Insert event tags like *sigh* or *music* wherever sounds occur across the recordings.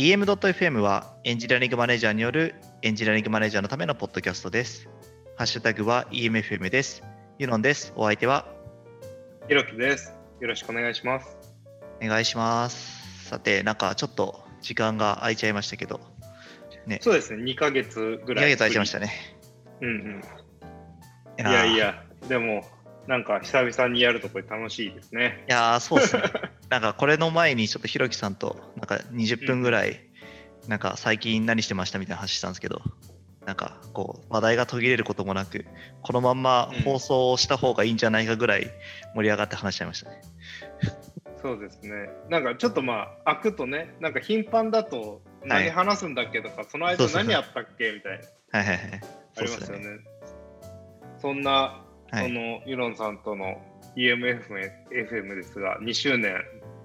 EM.FM はエンジニアリングマネージャーによるエンジニアリングマネージャーのためのポッドキャストです。ハッシュタグは EMFM です。ユノンです。お相手はひろきです。よろしくお願いします。お願いします。さて、なんかちょっと時間が空いちゃいましたけど、ね、そうですね、2ヶ月ぐ2らい。ヶ月空いちゃいましたね。うんうん。いいやい。や、でも、なんか久々にやるとこれ楽しいですね。いやーそうですね。*laughs* なんかこれの前にちょっとひろきさんとなんか20分ぐらい、なんか最近何してましたみたいな話したんですけど、なんかこう話題が途切れることもなく、このまんま放送した方がいいんじゃないかぐらい盛り上がって話しちゃいましたね。そうですね。なんかちょっとまあ、開くとね、なんか頻繁だと何話すんだっけとか、その間そうそう何やったっけみたいな、はいはいはい。ありますよね。ね。そんな、はい。その、ユロンさんとの EMF FM ですが、2周年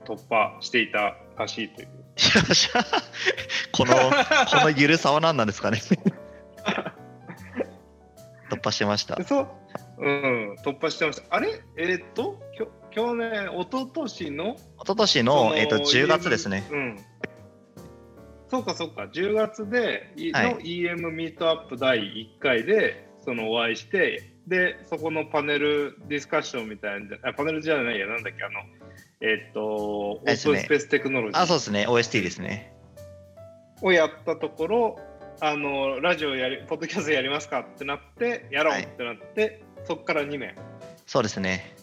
突破していたらしいという。*laughs* この、このゆるさは何なんですかね。*laughs* 突破してました。そう、うん、突破してました。あれ？えーっと、きょ去年、一昨年の？一昨年の、えっと、10月ですね。。うん。そうかそうか、10月で、いはいの EM ミートアップ第1回でそのお会いして、で、そこのパネルディスカッションみたいな、あパネルじゃないや、なんだっけ、あの、えーっと、オープンスペーステクノロジあ、そうーですね。OST ですね。をやったところ、あの、ラジオやり、ポッドキャストやりますかってなって、やろうってなって、そこから2年。そうですね。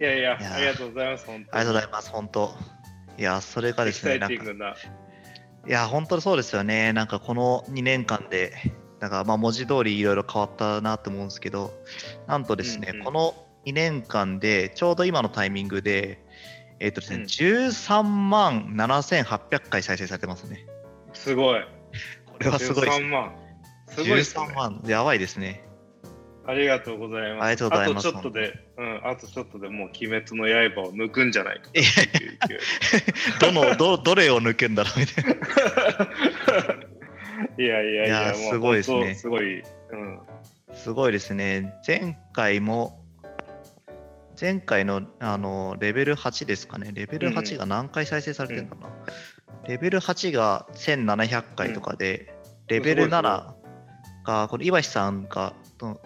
いやいや、いやありがとうございます、本当に。ありがとうございます。本当。いや、それがですね、なんか。いや、本当にそうですよね。なんかこの2年間で、なんかまあ文字通りいろいろ変わったなと思うんですけど、なんとですね、うんうんこの2年間で、ちょうど今のタイミングで、えっ、とですね、うん13万7800回再生されてますね。すごい。これはすごいです13万。すごいですね13。万、やばいですね。ありがとうございます。ありがとうございますあとちょっとで、うん、あとちょっとでもう鬼滅の刃を抜くんじゃないかい *laughs* どのど、どれを抜くんだろうみたいな。*laughs* いやいやいや、いやすごいですねすごい。うん。すごいですね。前回も、前回のあのレベル8ですかね。レベル8が何回再生されてるのかな、レベル8が1700回とかで、レベルすごいすごい。7が、これ、岩橋さんがと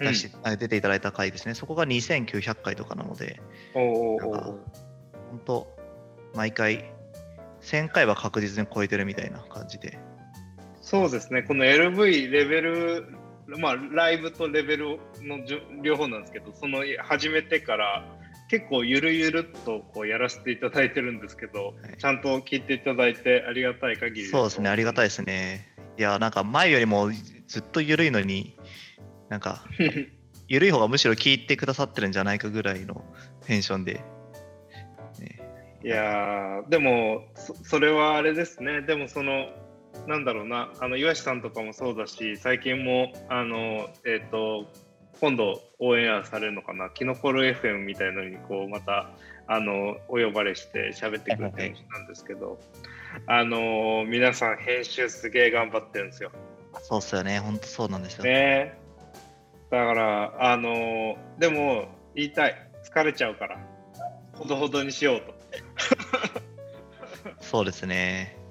出しあ出ていただいた回ですね。そこが2900回とかなので、本当、毎回、1000回は確実に超えてるみたいな感じで。そうですね、この LV レベル、まあ、ライブとレベルの両方なんですけど、その始めてから、結構ゆるゆるっとこうやらせていただいてるんですけど、はいちゃんと聞いていただいてありがたい限りそうですね、ありがたいい。ですね。いや、なんか前よりもずっと緩いのに、なんか、*laughs* 緩い方がむしろ聞いてくださってるんじゃないかぐらいのテンションで。ねいやーでもそそれはあれですねでもそのなんだろうなあの岩下さんとかもそうだし最近もあのえっ、と今度オンエアされるのかなキノコル FM みたいのにこうまたあのお呼ばれして喋ってくれてる人なんですけど、あの皆さん編集すげえ頑張ってるんですよ。そうっすよね、本当そうなんですよ。ねだからあのでも言いたい疲れちゃうからほどほどにしようと。*laughs* そうですね。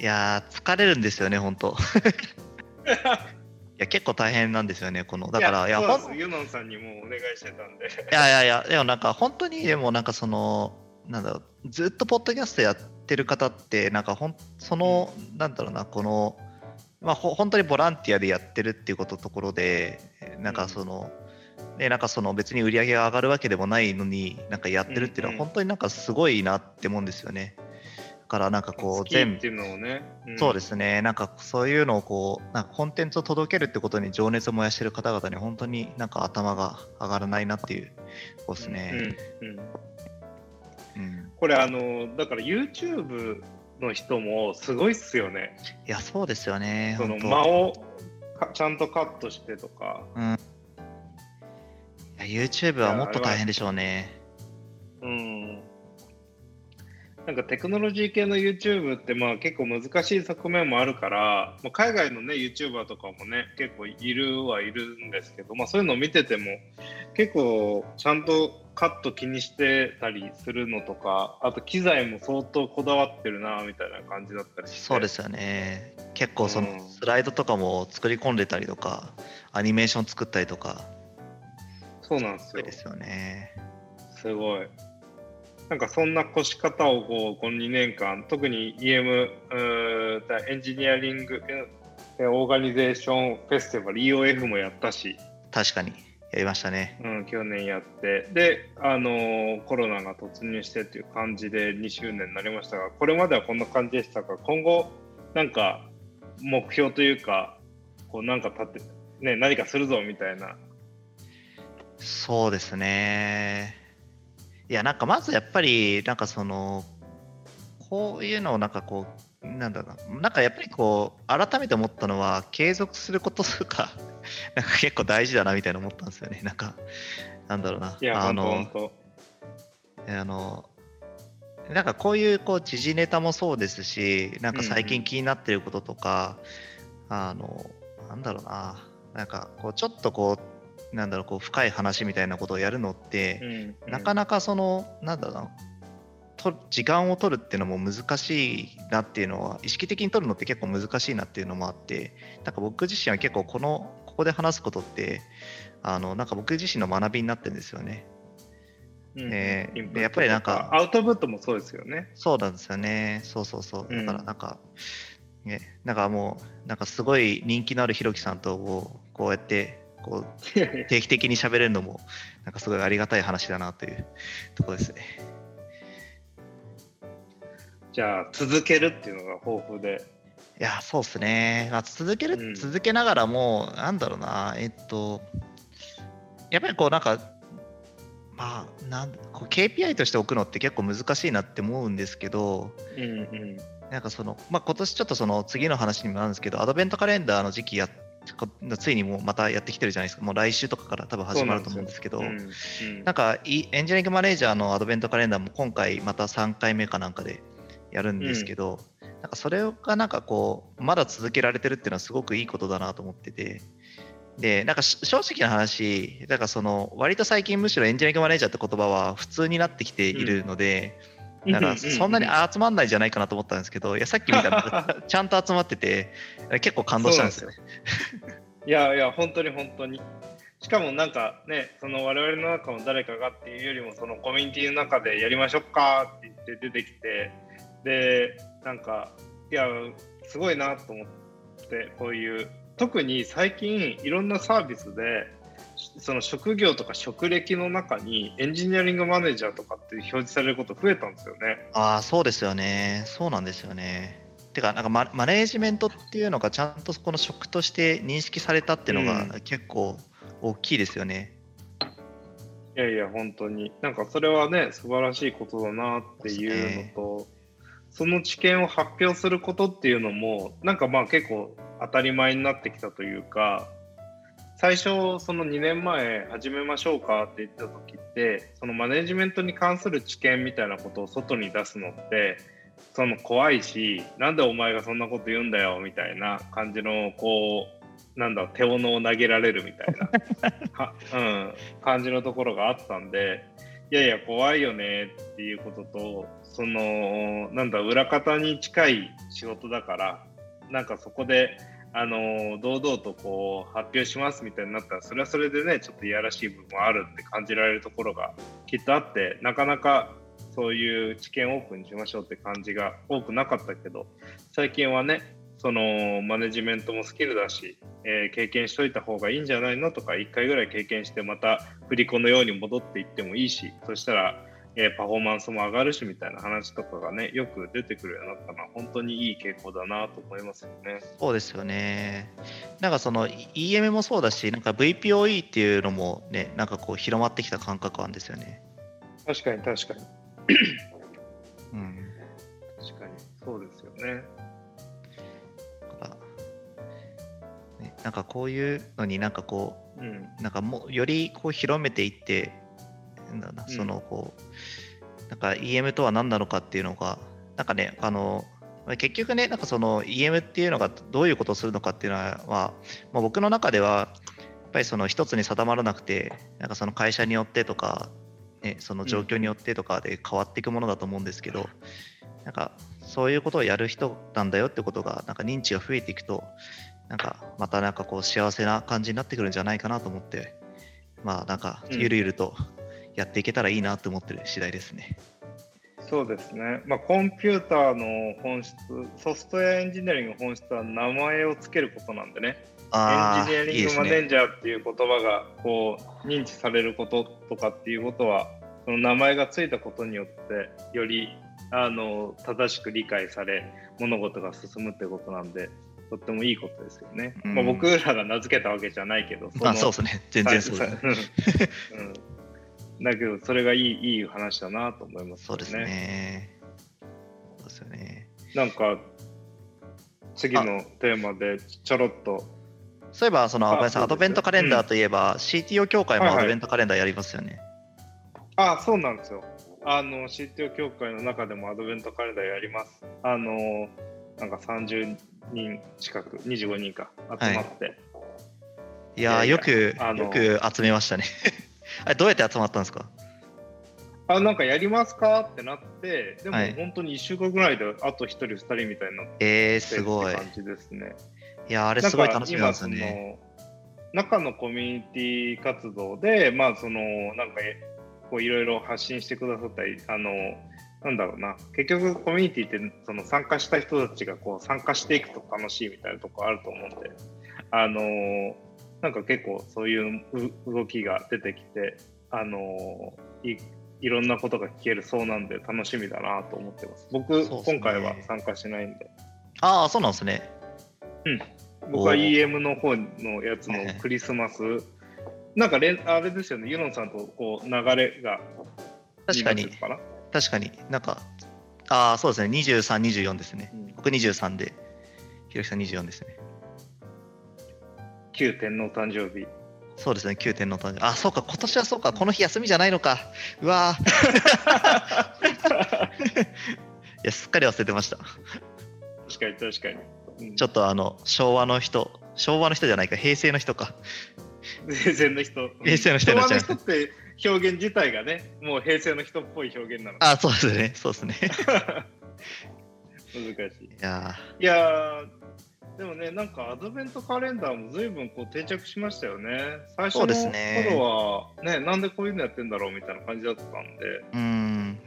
いやー、疲れるんですよね、本当。*laughs* いや、結構大変なんですよね、この。だから、いや、ほんそうなんですユノンさんにもお願いしてたんで。いやいやいや、でもなんか本当に、でもなんかその、なんだろう、ずっとポッドキャストやってる方って、なんかほん、その、なんだろうな、この、まあ、ほ本当にボランティアでやってるっていうことところで、なんかその、ね、なんかその別に売り上げが上がるわけでもないのに、なんかやってるっていうのはうんうん本当になんかすごいなって思うんですよね。だからなんかこう全部好きっていうのをね。んそうですね、なんかそういうのをこう、なんかコンテンツを届けるってことに情熱を燃やしてる方々に本当になんか頭が上がらないなっていう、そうですね。うんうんうんこれあのだから YouTube の人もすごいっすよね。いや、そうですよね。その間をかちゃんとカットしてとか。いや YouTube はもっと大変でしょうね。うん。なんかテクノロジー系の YouTube ってまあ結構難しい側面もあるから、まあ、海外のね YouTuber とかもね結構いるはいるんですけど、まあ、そういうのを見てても結構ちゃんとカット気にしてたりするのとかあと機材も相当こだわってるなみたいな感じだったりして。そうですよね。結構そのうん。スライドとかも作り込んでたりとかアニメーション作ったりとか。そうなんですよ。すよね。すごい。なんかそんな越し方をこうこの2年間特に EM エンジニアリングえオーガニゼーションフェスティバル EOF もやったし、確かに。やりましたね。うん、去年やって。で、あのーコロナが突入してっていう感じで2周年になりましたがこれまではこんな感じでしたが今後なんか目標というかこうなんか立って、ね、何かするぞみたいな。そうですねいやなんかまずやっぱりなんかそのこういうのをなんかこうなんだろうななんかやっぱりこう改めて思ったのは継続することとか *laughs* なんか結構大事だなみたいな思ったんですよね。なんかなんだろうないやあのあのなんかこういうこう時事ネタもそうですしなんか最近気になってることとか、あのなんだろうななんかこうちょっとこうなんだろうこう深い話みたいなことをやるのって、うんなかなかそのなんだろうなと時間を取るっていうのも難しいなっていうのは意識的に取るのって結構難しいなっていうのもあってなんか僕自身は結構このここで話すことってあのなんか僕自身の学びになってるんですよね。うんえでやっぱりなんかとアウトプットもそうですよね。そうなんですよね。そうそうそう。うんだからなんか、ね、なんかもう、なんかすごい人気のあるひろきさんとこうこうやってこう *laughs* 定期的に喋れるのも、なんかすごいありがたい話だなというところですね。じゃあ続けるっていうのが豊富で。いや、そうですね。まあ、続ける、うん続けながらも、なんだろうな、えっと、やっぱりこうなんか、まあ、なんこう KPI として置くのって結構難しいなって思うんですけど、うんうん。なんかその、まあ、今年ちょっとその次の話にもなるんですけど、アドベントカレンダーの時期やこついにもうまたやってきてるじゃないですか、もう来週とかから多分始まると思うんですけど、うなんんうん。かいエンジニアリングマネージャーのアドベントカレンダーも今回また3回目かなんかでやるんですけど、なんかそれがなんかこう、まだ続けられてるっていうのはすごくいいことだなと思ってて、で、なんかし正直な話、なんかその割と最近むしろエンジニアリングマネージャーって言葉は普通になってきているので、なんかそんなに集まんないんじゃないかなと思ったんですけど、いやさっき見たら *laughs* ちゃんと集まってて、結構感動したんですよ。*laughs* いやいや、本当に本当に。しかもなんかね、その我々の中の誰かがっていうよりも、そのコミュニティの中でやりましょうかって言って出てきて、で、なんか、いや、すごいなと思って、こういう、特に最近いろんなサービスで、その職業とか職歴の中にエンジニアリングマネージャーとかって表示されること増えたんですよね。ああ、そうですよね。そうなんですよね。てか、なんかママネージメントっていうのがちゃんとこの職として認識されたっていうのうが結構大きいですよね。いやいや、本当に。なんかそれはね、素晴らしいことだなっていうのと、その知見を発表することっていうのも、なんかまあ結構当たり前になってきたというか、最初、その2年前始めましょうかって言った時って、そのマネジメントに関する知見みたいなことを外に出すのって、その怖いし、なんでお前がそんなこと言うんだよみたいな感じの、こう、なんだ、手斧を投げられるみたいな、*laughs* はうん、感じのところがあったんで、いやいや、怖いよねっていうことと、その、なんだ、裏方に近い仕事だから、なんかそこで、あの堂々とこう発表しますみたいになったらそれはそれでねちょっといやらしい部分もあるって感じられるところがきっとあってなかなかそういう知見オープンにしましょうって感じが多くなかったけど最近はねそのマネジメントもスキルだし、えー経験しといた方がいいんじゃないのとか1回ぐらい経験してまた振り子のように戻っていってもいいしそしたら、えーパフォーマンスも上がるしみたいな話とかがねよく出てくるようになったのは本当にいい傾向だなと思いますよね。そうですよね。なんかその EM もそうだし、なんか VPOE っていうのもね、なんかこう広まってきた感覚あるんですよね。確かに確かにうん。確かにそうですよね。なんかこういうのになんかこうんう、なんかもうよりこう広めていって、なんだな、うん。そのこなんか EM とは何なのかっていうのが、なんかね、あの、結局ね、なんかその EM っていうのがどういうことをするのかっていうのは、まあ、僕の中では、やっぱりその一つに定まらなくて、なんかその会社によってとか、ね、その状況によってとかで変わっていくものだと思うんですけど、なんかそういうことをやる人なんだよってことが、なんか認知が増えていくと、なんかまたなんかこう幸せな感じになってくるんじゃないかなと思って、まあなんかゆるゆるとやっていけたらいいなと思ってる次第ですね。そうですね、まあ、コンピューターの本質、ソフトウェアエンジニアリングの本質は名前をつけることなんでね、エンジニアリングマネージャーっていう言葉がこう認知されることとかっていうことは、その名前がついたことによって、よりあの正しく理解され、物事が進むってことなんで、とってもいいことですよね。うん、まあ、僕らが名付けたわけじゃないけど、そあそうですね、全然そうです。ね。うんだけど、それがいいいい話だなと思います、ね、そうですね。そうですよね。なんか、次のテーマでちょろっと。そういえば、その、アドベントカレンダーといえば、うん、CTO 協会もアドベントカレンダーやりますよね。はいはい、あそうなんですよ。あの、CTO 協会の中でもアドベントカレンダーやります。あの、なんか30人近く、25人か集まって。はい、いやよく、よく集めましたね。あれどうやって集まったんですか？あなんかやりますか？ってなってでも本当に1週間ぐらいであと1人2人みたいになってえー、すごい。感じですね。いやあれすごい楽しみなんですよね。中のコミュニティ活動でまあそのなんかこういろいろ発信してくださったりあのなんだろうな。結局コミュニティってその参加した人たちがこう参加していくと楽しいみたいなとこあると思うんであのなんか結構そういう動きが出てきて、あのいいろんなことが聞けるそうなんで楽しみだなと思ってます。僕、ね、今回は参加しないんで。ああ、そうなんですね。うん。僕は EM の方のやつのクリスマス、なんかれあれですよね、ユノンさんとこう流れが確かに、確かになんか、ああ、そうですね、23、24ですね。うん、僕23で、ひろきさん24ですね。旧天皇誕生日。そうですね、旧天皇誕生日。あ、そうか、今年はそうか、この日休みじゃないのか。うわ *laughs* いや、すっかり忘れてました。確かに、確かに。うん、ちょっとあの、昭和の人、昭和の人じゃないか、平成の人か。平成の人。平成の人になっちゃう。昭和の人って表現自体がね、もう平成の人っぽい表現なの。あ、そうですね、そうですね。*laughs* 難しい。いやいやでもね、なんかアドベントカレンダーも随分こう定着しましたよね。最初の頃はね、ねなんでこういうのやってんだろうみたいな感じだったんで。うん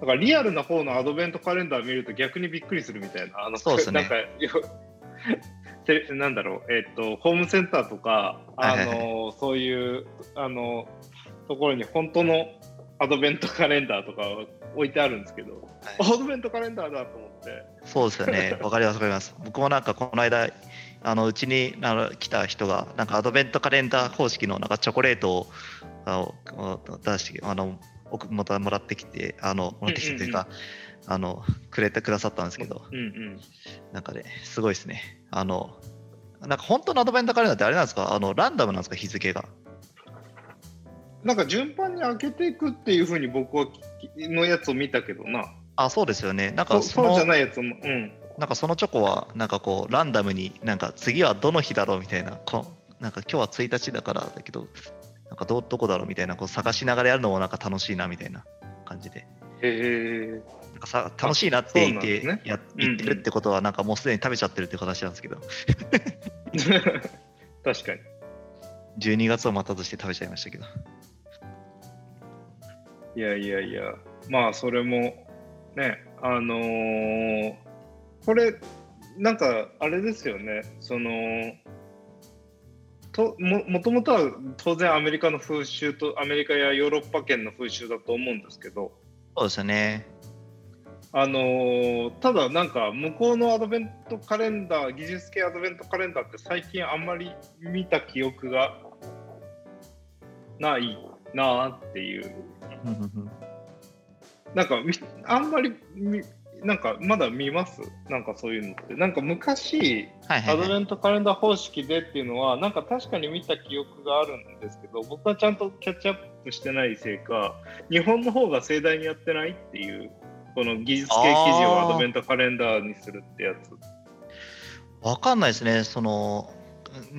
だからリアルな方のアドベントカレンダー見ると逆にびっくりするみたいな。あのそうですね。なんか *laughs* なんだろう、えっ、ー、と、ホームセンターとか、あの、そういう、あの、ところに本当のアドベントカレンダーとか置いてあるんですけど、はい、アドベントカレンダーだと思って。そうですよね。*laughs* わかります、わかります。僕もなんかこの間、あのうちにあの来た人が、なんかアドベントカレンダー方式のなんかチョコレートをあの出してあのももらってきて、あのもらってきてというか、あのくれてくださったんですけど、うんうん、なんかね、すごいですね。あのなんか本当のアドベントカレンダーってあれなんですか？あのランダムなんですか？日付が。なんか順番に開けていくっていうふうに僕はのやつを見たけどな。あ、そうですよね。なんかそうじゃないやつも。うん。なんかそのチョコはなんかこうランダムになんか次はどの日だろうみたいなこなんか今日は1日だからだけどなんかどどこだろうみたいなこう探しながらやるのもなんか楽しいなみたいな感じで。へえ。なんかさ楽しいなって言って、ね、や言ってるってことはなんかもうすでに食べちゃってるって形なんですけど。*laughs* 確かに。12月を待たずして食べちゃいましたけど。いやいやいや、まあそれもね、あのー、これ、なんかあれですよね、その、とももともとは当然アメリカの風習とアメリカやヨーロッパ圏の風習だと思うんですけどそうですね。あのー、ただなんか向こうのアドベントカレンダー技術系アドベントカレンダーって最近あんまり見た記憶がないなあっていうなんかあんまりなんかまだ見ます？なんかそういうのって。なんか昔、はいはいはい、アドベントカレンダー方式でっていうのはなんか確かに見た記憶があるんですけど僕はちゃんとキャッチアッしてないせいか日本の方が盛大にやってないっていうこの技術系記事をアドベントカレンダーにするってやつ。わかんないですね。その、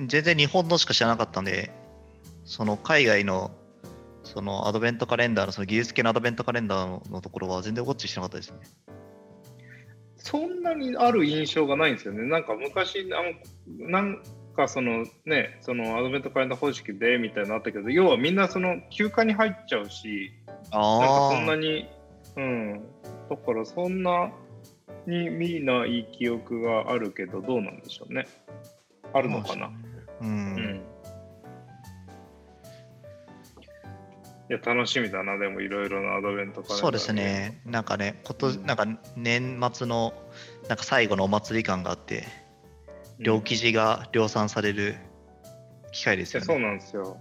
全然日本のしか知らなかったんで、その海外の、そのアドベントカレンダーの、その技術系のアドベントカレンダーのところは全然ウォッチしてなかったですね。そんなにある印象がないんですよね。なんか昔、あのなんかそのね、そのアドベントカレンダー方式でみたいなのあったけど、要はみんなその休暇に入っちゃうし、なんかそんなに、うん、だからそんなに見ない記憶があるけど、どうなんでしょうね。あるのかな。うん、うん。いや、楽しみだな、でもいろいろなアドベントカレンダー。そうです。ね。なんかね、こと、うんなんか年末の、なんか最後のお祭り感があって、両記事が量産される機会ですよね。そうなんですよ。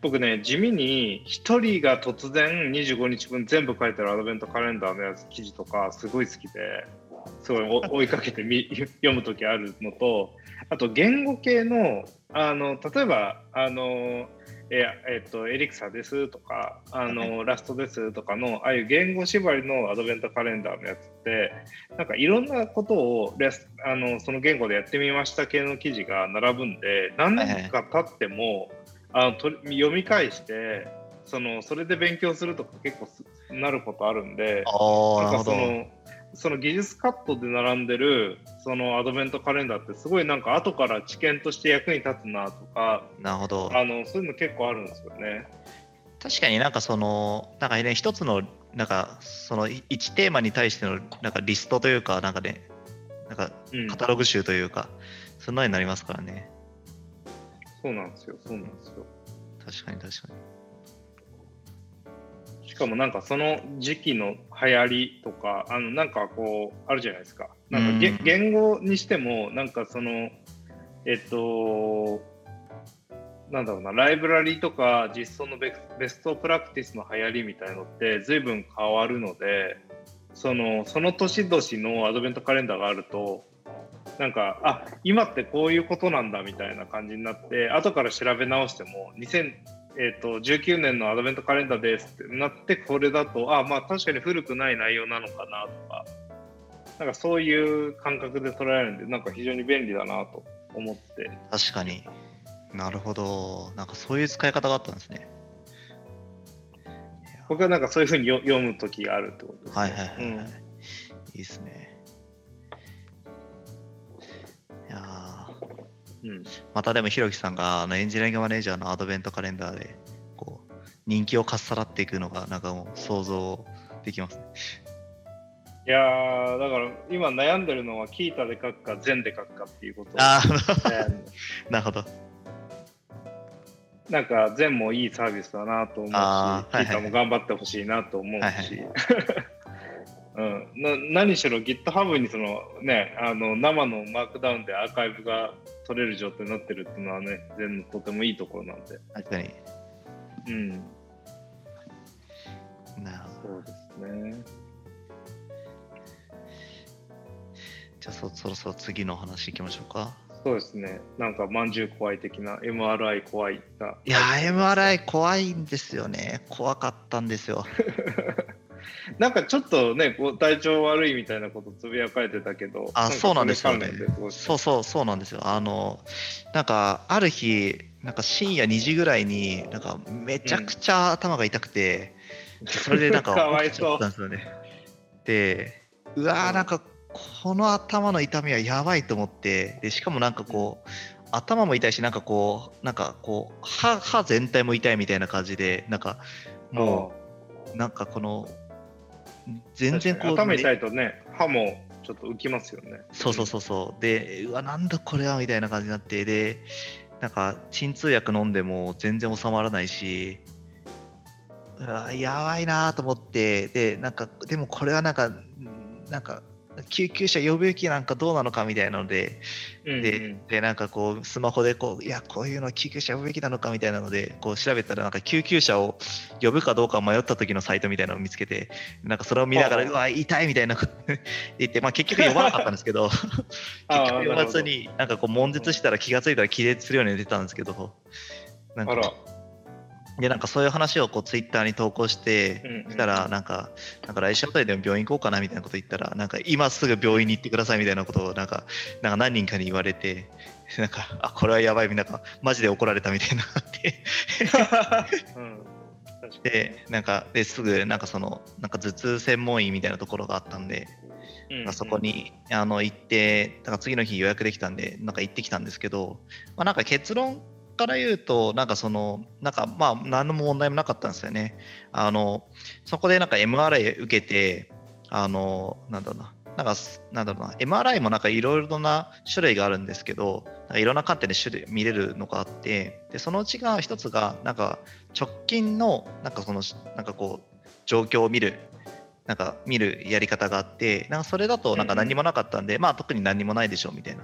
僕ね、地味に1人が突然25日分全部書いてるアドベントカレンダーのやつ記事とかすごい好きで、すごいお追いかけてみ *laughs* 読むときあるのと、あと言語系の、あの例えば、あのええっと、エリクサですとか、あのラストですとかの、ああいう言語縛りのアドベントカレンダーのやつって、なんかいろんなことをレスあのその言語でやってみました系の記事が並ぶんで、何年か経っても、あのと読み返してその、それで勉強するとか結構すなることあるんで、ああ、なるほど。なんかそのその技術カットで並んでるそのアドベントカレンダーってすごいなんか後から知見として役に立つなとかなるほど。あのそういうの結構あるんですよね。確かになんかその、なんかね、一つの、なんかそのい一テーマに対してのなんかリストというか、なんかね、なんかうんカタログ集というか、そんなになりますからね。そうなんですよ、そうなんですよ。確かに確かに。しかもなんかその時期の流行りとか、あのなんかこう、あるじゃないですか。なんかげうん言語にしても、なんかその、えっと、なんだろうな、ライブラリとか実装のベストプラクティスの流行りみたいのって随分変わるので、そのその年々のアドベントカレンダーがあると、なんか、あ今ってこういうことなんだみたいな感じになって、後から調べ直しても、2000えー、と19年のアドベントカレンダーですってなって、これだと、あまあ確かに古くない内容なのかなとか、なんかそういう感覚で捉えるんで、なんか非常に便利だなと思って、確かに。なるほど。なんかそういう使い方があったんですね。僕はなんかそういうふうによ読むときがあるってことですね。はいはいはい、はいうんいいですね。うん。またでもひろきさんがあのエンジニアリングマネージャーのアドベントカレンダーでこう人気をかっさらっていくのがなんかもう想像できますね。いやー、だから今悩んでるのは、キータで書くか、ゼンで書くかっていうこと。ああ、なるほど。なんか、ゼンもいいサービスだなと思うし、はいはいキータも頑張ってほしいなと思うし、はいはい *laughs* うん、な何しろ GitHub にその、ね、あの生のマークダウンでアーカイブが取れる状態になってるっていうのはね、ゼンのとてもいいところなんで。確かに。うん、な。そうですね。じゃあそそろそろ次の話いきましょうか。そうですね。なんか、まんじゅう怖い的な、MRI 怖いが。いやー、MRI 怖いんですよね。怖かったんですよ。*laughs* なんかちょっとね、こう体調悪いみたいなことつぶやかれてたけど、あそうなんですよね。そうそうそうなんですよ。あの、なんかある日、なんか深夜2時ぐらいに、なんかめちゃくちゃ頭が痛くて、それでなんか *laughs* 起きちゃったんですよね。で、うわーなんかこの頭の痛みはやばいと思って、でしかもなんかこう、頭も痛いし、なんかこう、なんかこう、歯歯全体も痛いみたいな感じで、なんかもう、なんかこの、全然こう、とね、歯もちょっと浮きますよね。そうそうそうそう。で、うわ、なんだこれはみたいな感じになって、で、なんか、鎮痛薬飲んでも全然収まらないし、うわ、やばいなと思って、で、なんか、でもこれはなんか、なんか、救急車呼ぶべきなんかどうなのかみたいなので、うんうん。で、でなんかこう、スマホでこう、いや、こういうの救急車呼ぶべきなのかみたいなので、こう調べたら、なんか救急車を呼ぶかどうか迷った時のサイトみたいなのを見つけて、なんかそれを見ながら、はあ。うわ、痛いみたいなこ *laughs* と言って、まあ結局呼ばなかったんですけど、*laughs* 結局呼ばずに、なんかこう、悶絶したら気がついたら気絶するように出てたんですけど、なんかでなんかそういう話をこうツイッターに投稿して、したらなんかなんか来週あたりでも病院行こうかなみたいなこと言ったらなんか今すぐ病院に行ってくださいみたいなことをなんかなんか何人かに言われて *laughs* なんかあこれはやばいみたいなマジで怒られたみたいなのがあって。*laughs* でなんかですぐなんかそのなんか頭痛専門医みたいなところがあったんで、うんうん。まあそこにあの行ってだから次の日予約できたんでなんか行ってきたんですけど、まあ、なんか結論から言うとなんかそのなんかまあ何の問題もなかったんですよね。あのそこでなんか MRI 受けてあのなんだろうな。なんかなんだろうな。MRI もなんかいろいろな種類があるんですけどなんかいろんな観点で種類見れるのがあってでそのうちが一つがなんか直近のなんかそのなんかこう状況を見るなんか見るやり方があってなんかそれだとなんか何もなかったんで、まあ特に何もないでしょうみたいな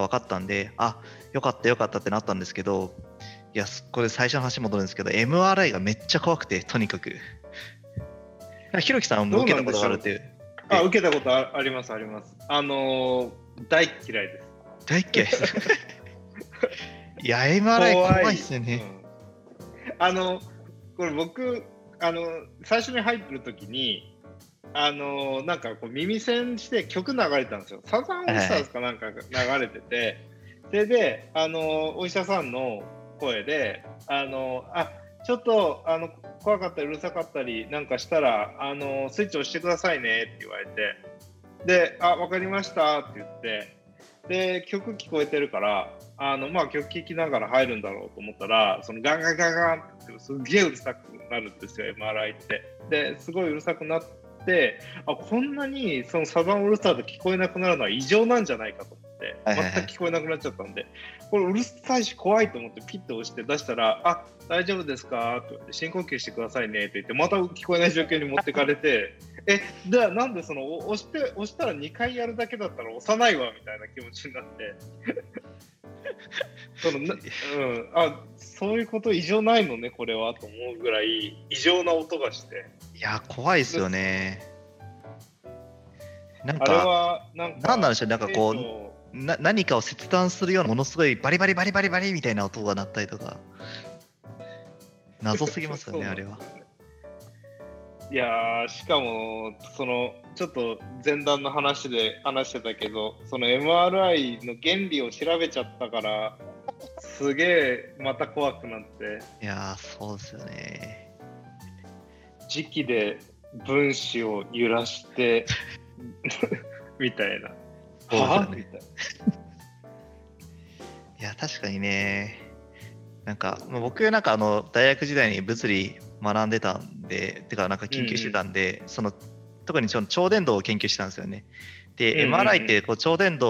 が分かったんであよかったよかったってなったんですけどいやこれ最初の話戻るんですけど MRI がめっちゃ怖くてとにかく。ひろきさんも受けたことがあるっていう？あ受けたことあありますあります。あのー大嫌いです。大っ嫌い？ですいや MRI 怖いっすよね、うん。あのこれ僕あの最初に入ってる時にあのなんかこう耳栓して曲流れたんですよ。サザンオールスターズかなんかが流れてて、それであのお医者さんの声であのあちょっとあの怖かったりうるさかったりなんかしたらあのスイッチ押してくださいねって言われて。で「あ分かりました」って言って。で曲聞こえてるからあの、まあ、曲聴きながら入るんだろうと思ったらそのガンガンガンガンってすっげえうるさくなるんですよ MRI って。ですごいうるさくなってあこんなにそのサザンオールスターで聞こえなくなるのは異常なんじゃないかと思って全く聞こえなくなっちゃったんでこれうるさいし怖いと思ってピッと押して出したら「あ大丈夫ですか?」って言って「深呼吸してくださいね」って言ってまた聞こえない状況に持ってかれてえじゃあなんでそのお押して押したら2回やるだけだったら押さないわみたいな気持ちになって。*laughs* そのな、うん、あそういうこと異常ないのねこれは。と思うぐらい異常な音がしていや怖いですよね。なんあれかはなんかなんなんでしょうなんかこうな何かを切断するようなものすごいバリバリバリバリバリみたいな音が鳴ったりとか。謎すぎますよね *laughs* あれは。いやーしかもそのちょっと前段の話で話してたけどその MRI の原理を調べちゃったからすげえまた怖くなって。いやーそうですよね磁気で分子を揺らして *laughs* みたいな。そうですよね。はみたいいや確かにね。なんかまあ僕なんかあの大学時代に物理学んでたんでてかなんか研究してたんで、その特にその超電導を研究してたんですよね。で、うんうんうん。MRI ってこう超電導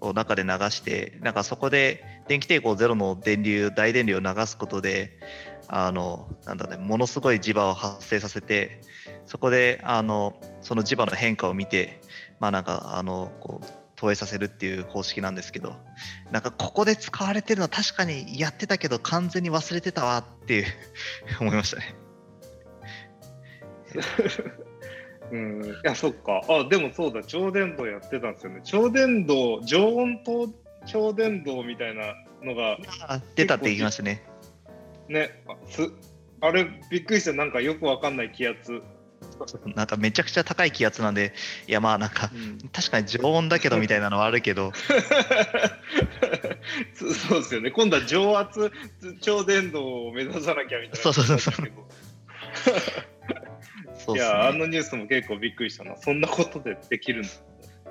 を中で流してなんかそこで電気抵抗ゼロの電流大電流を流すことであのなんだねものすごい磁場を発生させてそこであのその磁場の変化を見てまあなんかあのこう投影させるっていう方式なんですけどなんかここで使われてるのは確かにやってたけど完全に忘れてたわっていう *laughs* 思いましたね。*laughs* うん、いや、そっか。あ、でもそうだ、超電導やってたんですよね。超電導、常温と超電導みたいなのが、あ出たって言いましたね。ね、あすあれ、びっくりした、なんかよくわかんない気圧。*laughs* なんかめちゃくちゃ高い気圧なんでいやまあなんかうん確かに常温だけどみたいなのはあるけど *laughs* そそうですよね。今度は常圧超電導を目指さなきゃみたいな。そうそうそうそうそう *laughs* そうっすいや、あねのニュースも結構びっくりしたな。そんなことでできるんだ。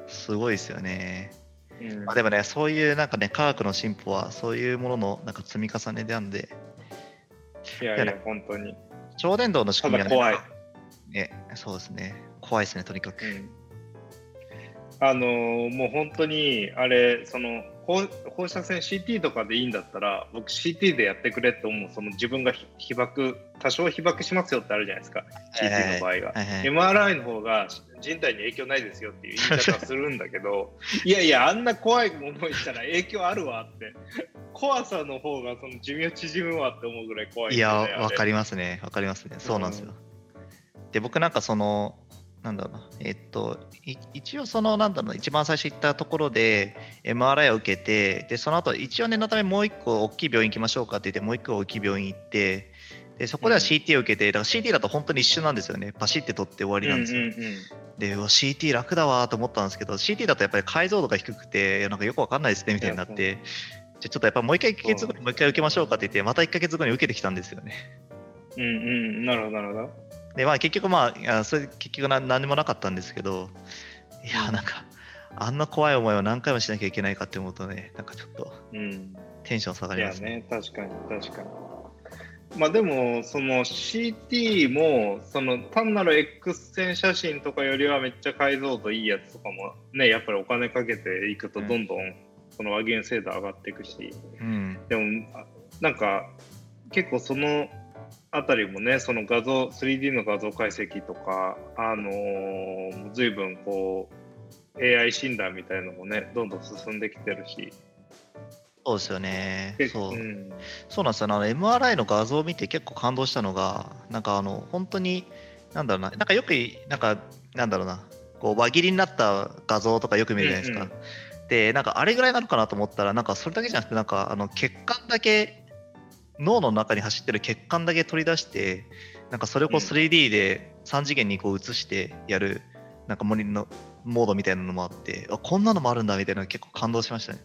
すごいですよね。うんまあ、でもねそういうなんかね科学の進歩はそういうもののなんか積み重ねなんでいやいや、本当に。超電導の仕た組みはねだ怖い。ねそうですね怖いですねとにかく。うんあのーもう本当にあれその放放射線 CT とかでいいんだったら僕 CT でやってくれって思うその自分がひ被爆多少被爆しますよってあるじゃないですか。CT の場合は、はいはい。MRI の方が人体に影響ないですよっていう言い方はするんだけど *laughs* いやいやあんな怖い思いしたら影響あるわって。怖さの方がその寿命縮むわって思うぐらい怖いんいや、わかりますね。わかりますね。そうなんですよ。で、僕なんかその、なんだろうな、えっと、い一応その、なんだろうな、一番最初行ったところで MRI を受けて、で、その後、一応念のためもう一個大きい病院行きましょうかって言って、もう一個大きい病院行って、でそこでは CT を受けて、だから CT だと本当に一瞬なんですよね。パシって取って終わりなんですよ。うんうんうんで、CT 楽だわーと思ったんですけど、CT だとやっぱり解像度が低くて、いやなんかよくわかんないですねみたいになって、じゃあちょっとやっぱもう一回1ヶ月後にもう一回受けましょうかって言って、また1ヶ月後に受けてきたんですよね。うんうん、なるほど、なるほど。で、まあ結局まあ、それ結局な何もなかったんですけど、いや、なんか、あんな怖い思いを何回もしなきゃいけないかって思うとね、なんかちょっとうん。テンション下がりますね。ね、確かに、確かに。まあでも、その CT も、その単なる X 線写真とかよりはめっちゃ解像度いいやつとかもね、やっぱりお金かけていくとうんどんどんその和牛精度上がっていくし、うん。でも、あなんか結構そのあたりもね、その画像、3D の画像解析とか、あのー、随分こう、AI 診断みたいのもね、どんどん進んできてるし、そうですよね。結そう。ん、そうなんですよね。あの MRI の画像を見て結構感動したのが、なんかあの、本当に、なんだろうな、なんかよく、なんか、なんだろうな、こう輪切りになった画像とかよく見るじゃないですか。うんで、なんかあれぐらいなのかなと思ったら、なんかそれだけじゃなくて、なんかあの血管だけ、脳の中に走ってる血管だけ取り出して、なんかそれをこううん 3D で3次元にこう映してやる、なんかモニのモードみたいなのもあって、あこんなのもあるんだみたいなの結構感動しましたね。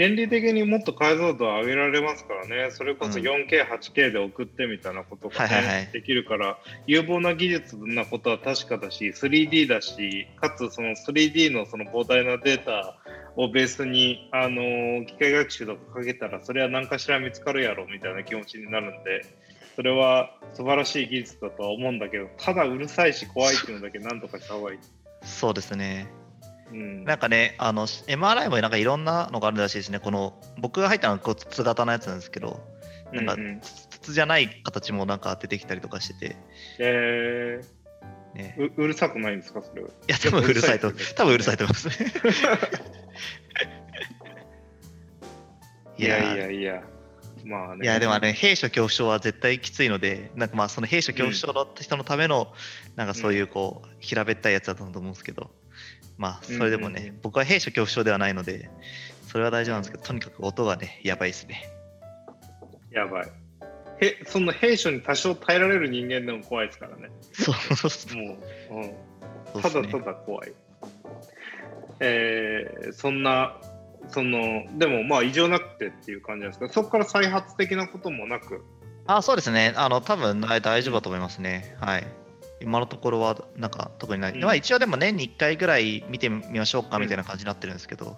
原理的にもっと解像度を上げられますからね、それこそうん 4K、8K で送ってみたいなことが、ねはいはいはいできるから、有望な技術なことは確かだし、3D だし、かつその 3D のその膨大なデータをベースに、あのー機械学習とかかけたら、それは何かしら見つかるやろみたいな気持ちになるんで、それは素晴らしい技術だとは思うんだけど、ただうるさいし怖いっていうのだけなんとかした方がいい。そうですね。うん、なんかね、あの MRI もなんかいろんなのがあるらしいですね。この僕が入ったのはこう筒型のやつなんですけど、なんか筒じゃない形もなんか出てきたりとかしてて、えね、ー、ううるさくないんですか、それは。いや、多分うるさいと、*laughs* 多分うるさいと思います。*laughs* ね。いや。いやいや、まあね。いやでもね、兵所恐怖症は絶対きついので、なんかまあその兵所恐怖症の人のための、なんかそういうこう、平べったいやつだと思うんですけど、まあそれでもね、うんうんうん僕は兵所恐怖症ではないので、それは大丈夫なんですけど、とにかく音がね、やばいですね。やばい。へその兵所に多少耐えられる人間でも怖いですからね。そうそうそもう、うん、うただただ怖い。えー、そんな、その、でもまあ異常なくてっていう感じなんですけど、そこから再発的なこともなく、あ、そうですね。あの、多分はい大丈夫だと思いますね。はい。今のところは、なんか特にない。うんまあ一応でも年に1回ぐらい見てみましょうかみたいな感じになってるんですけど、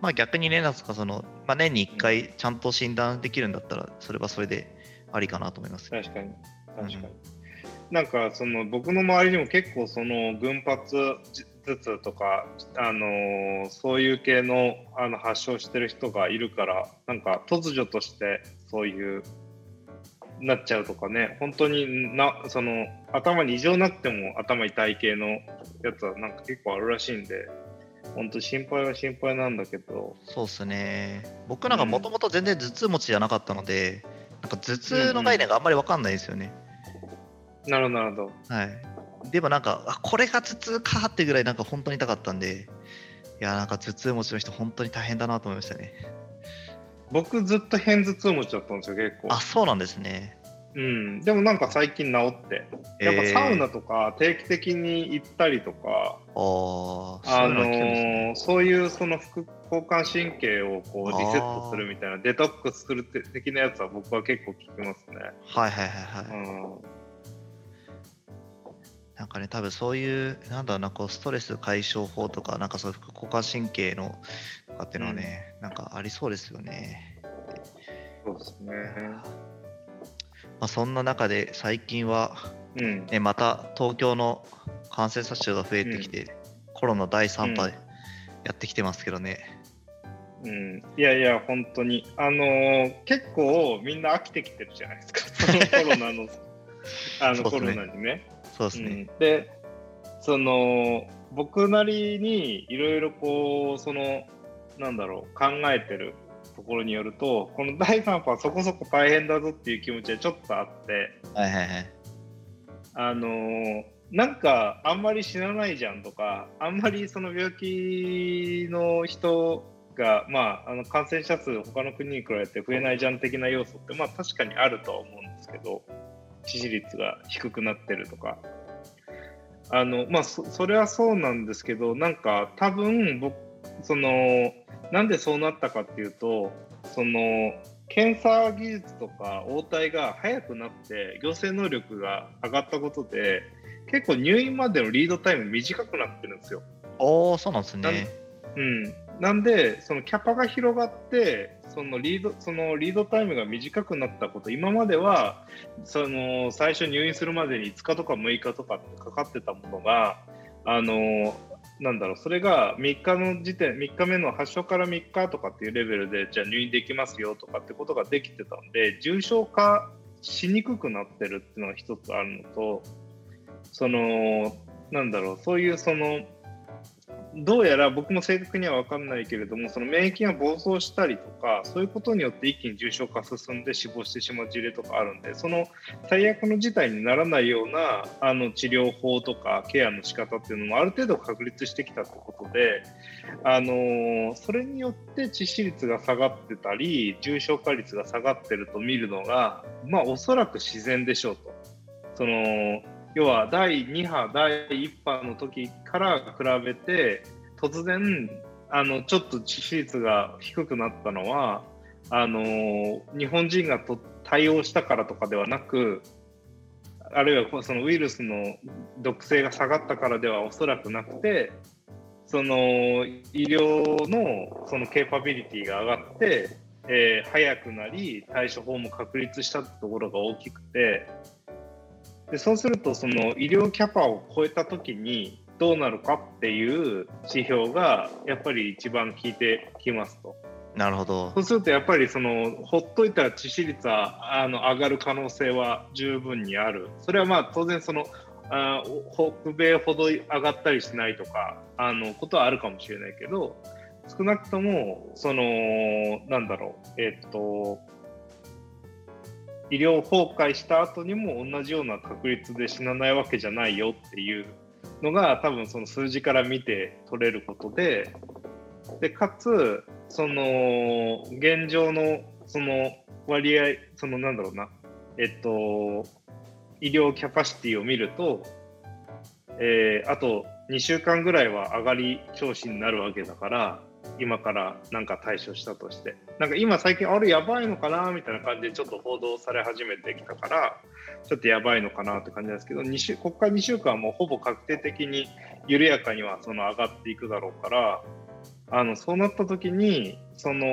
まあ逆にね、なんか、その、まあ年に1回ちゃんと診断できるんだったら、それはそれでありかなと思います。確かに。確かに。うんなんかその僕の周りにも結構その群発頭痛とか、あのーそういう系のあの発症してる人がいるからなんか突如としてそういうなっちゃうとかね本当になその頭に異常なくても頭痛い系のやつはなんか結構あるらしいんで本当心配は心配なんだけどそうですね。僕なんかもともと全然頭痛持ちじゃなかったので、なんか頭痛の概念があんまり分かんないんですよね。なるほどなるほどはい。でもなんか、あこれが頭痛かってぐらいなんか本当に痛かったんで、いや、なんか頭痛持ちの人本当に大変だなと思いましたね。僕ずっと偏頭痛持ちだったんですよ結構。あ、そうなんですね。うん、でもなんか最近治って、やっぱサウナとか定期的に行ったりとか、あーそうあのね。ーそういうその副交感神経をこうリセットするみたいな、デトックスする的なやつは僕は結構聞きますね。はいはいはいはい。うん、なんかね、多分そういう、なんだろうな、こうストレス解消法とか、なんかそういう副交感神経のとかっていうのはね、なんかありそうですよね。そうですね。まあ、そんな中で最近は、うん、ね、また東京の感染者数が増えてきて、コロナ第3波うんやってきてますけどね。うん、いやいや、本当に、あのー結構みんな飽きてきてるじゃないですか、*laughs* コロナのあの、コロナにね。そうですね。うん、でその僕なりにいろいろこうそのなんだろう考えてるところによるとこの第3波はそこそこ大変だぞっていう気持ちはちょっとあってはいはいはい。あのーなんかあんまり死なないじゃんとかあんまりその病気の人が、まあ、あの感染者数、他の国に比べて増えないじゃん的な要素って、まあ、確かにあるとは思うんですけど、致死率が低くなってるとか。あのまあそ、それはそうなんですけど、なんか多分僕、その、なんでそうなったかっていうと、その、検査技術とか応対が早くなって行政能力が上がったことで結構入院までのリードタイム短くなってるんですよ。おおそうなんですね。うん、なんでそのキャパが広がってそのリードそのリードタイムが短くなったこと今まではその最初入院するまでに5日とか6日とかってかかってたものがあのなんだろうそれが3日の時点3日目の発症から3日とかっていうレベルでじゃあ入院できますよとかってことができてたんで重症化しにくくなってるっていうのが一つあるのとそのなんだろうそういうそのどうやら僕も正確には分かんないけれどもその免疫が暴走したりとかそういうことによって一気に重症化進んで死亡してしまう事例とかあるんでその最悪の事態にならないようなあの治療法とかケアの仕方っていうのもある程度確立してきたってことで、あのそれによって致死率が下がってたり重症化率が下がってると見るのがまあおそらく自然でしょうと。その要は第2波、第1波の時から比べて、突然、あのちょっと致死率が低くなったのは、あの日本人がと対応したからとかではなく、あるいはそのウイルスの毒性が下がったからではおそらくなくて、その医療のそのケーパビリティが上がって、えー、早くなり対処法も確立したところが大きくてでそうするとその医療キャパを超えた時にどうなるかっていう指標がやっぱり一番効いてきますと。なるほどそうするとやっぱりそのほっといたら致死率はあの上がる可能性は十分にある。それはまあ当然そのあ北米ほど上がったりしないとかあのことはあるかもしれないけど少なくともそのなんだろうえっ、と医療崩壊した後にも同じような確率で死なないわけじゃないよっていうのが多分その数字から見て取れることででかつその現状のその割合そのなんだろうなえっと医療キャパシティを見ると、えー、あと2週間ぐらいは上がり調子になるわけだから今からなんか対処したとして。なんか今最近あれやばいのかなみたいな感じでちょっと報道され始めてきたから、ちょっとやばいのかなって感じなんですけど、2週ここから2週間はもうほぼ確定的に緩やかにはその上がっていくだろうから、あのそうなった時にその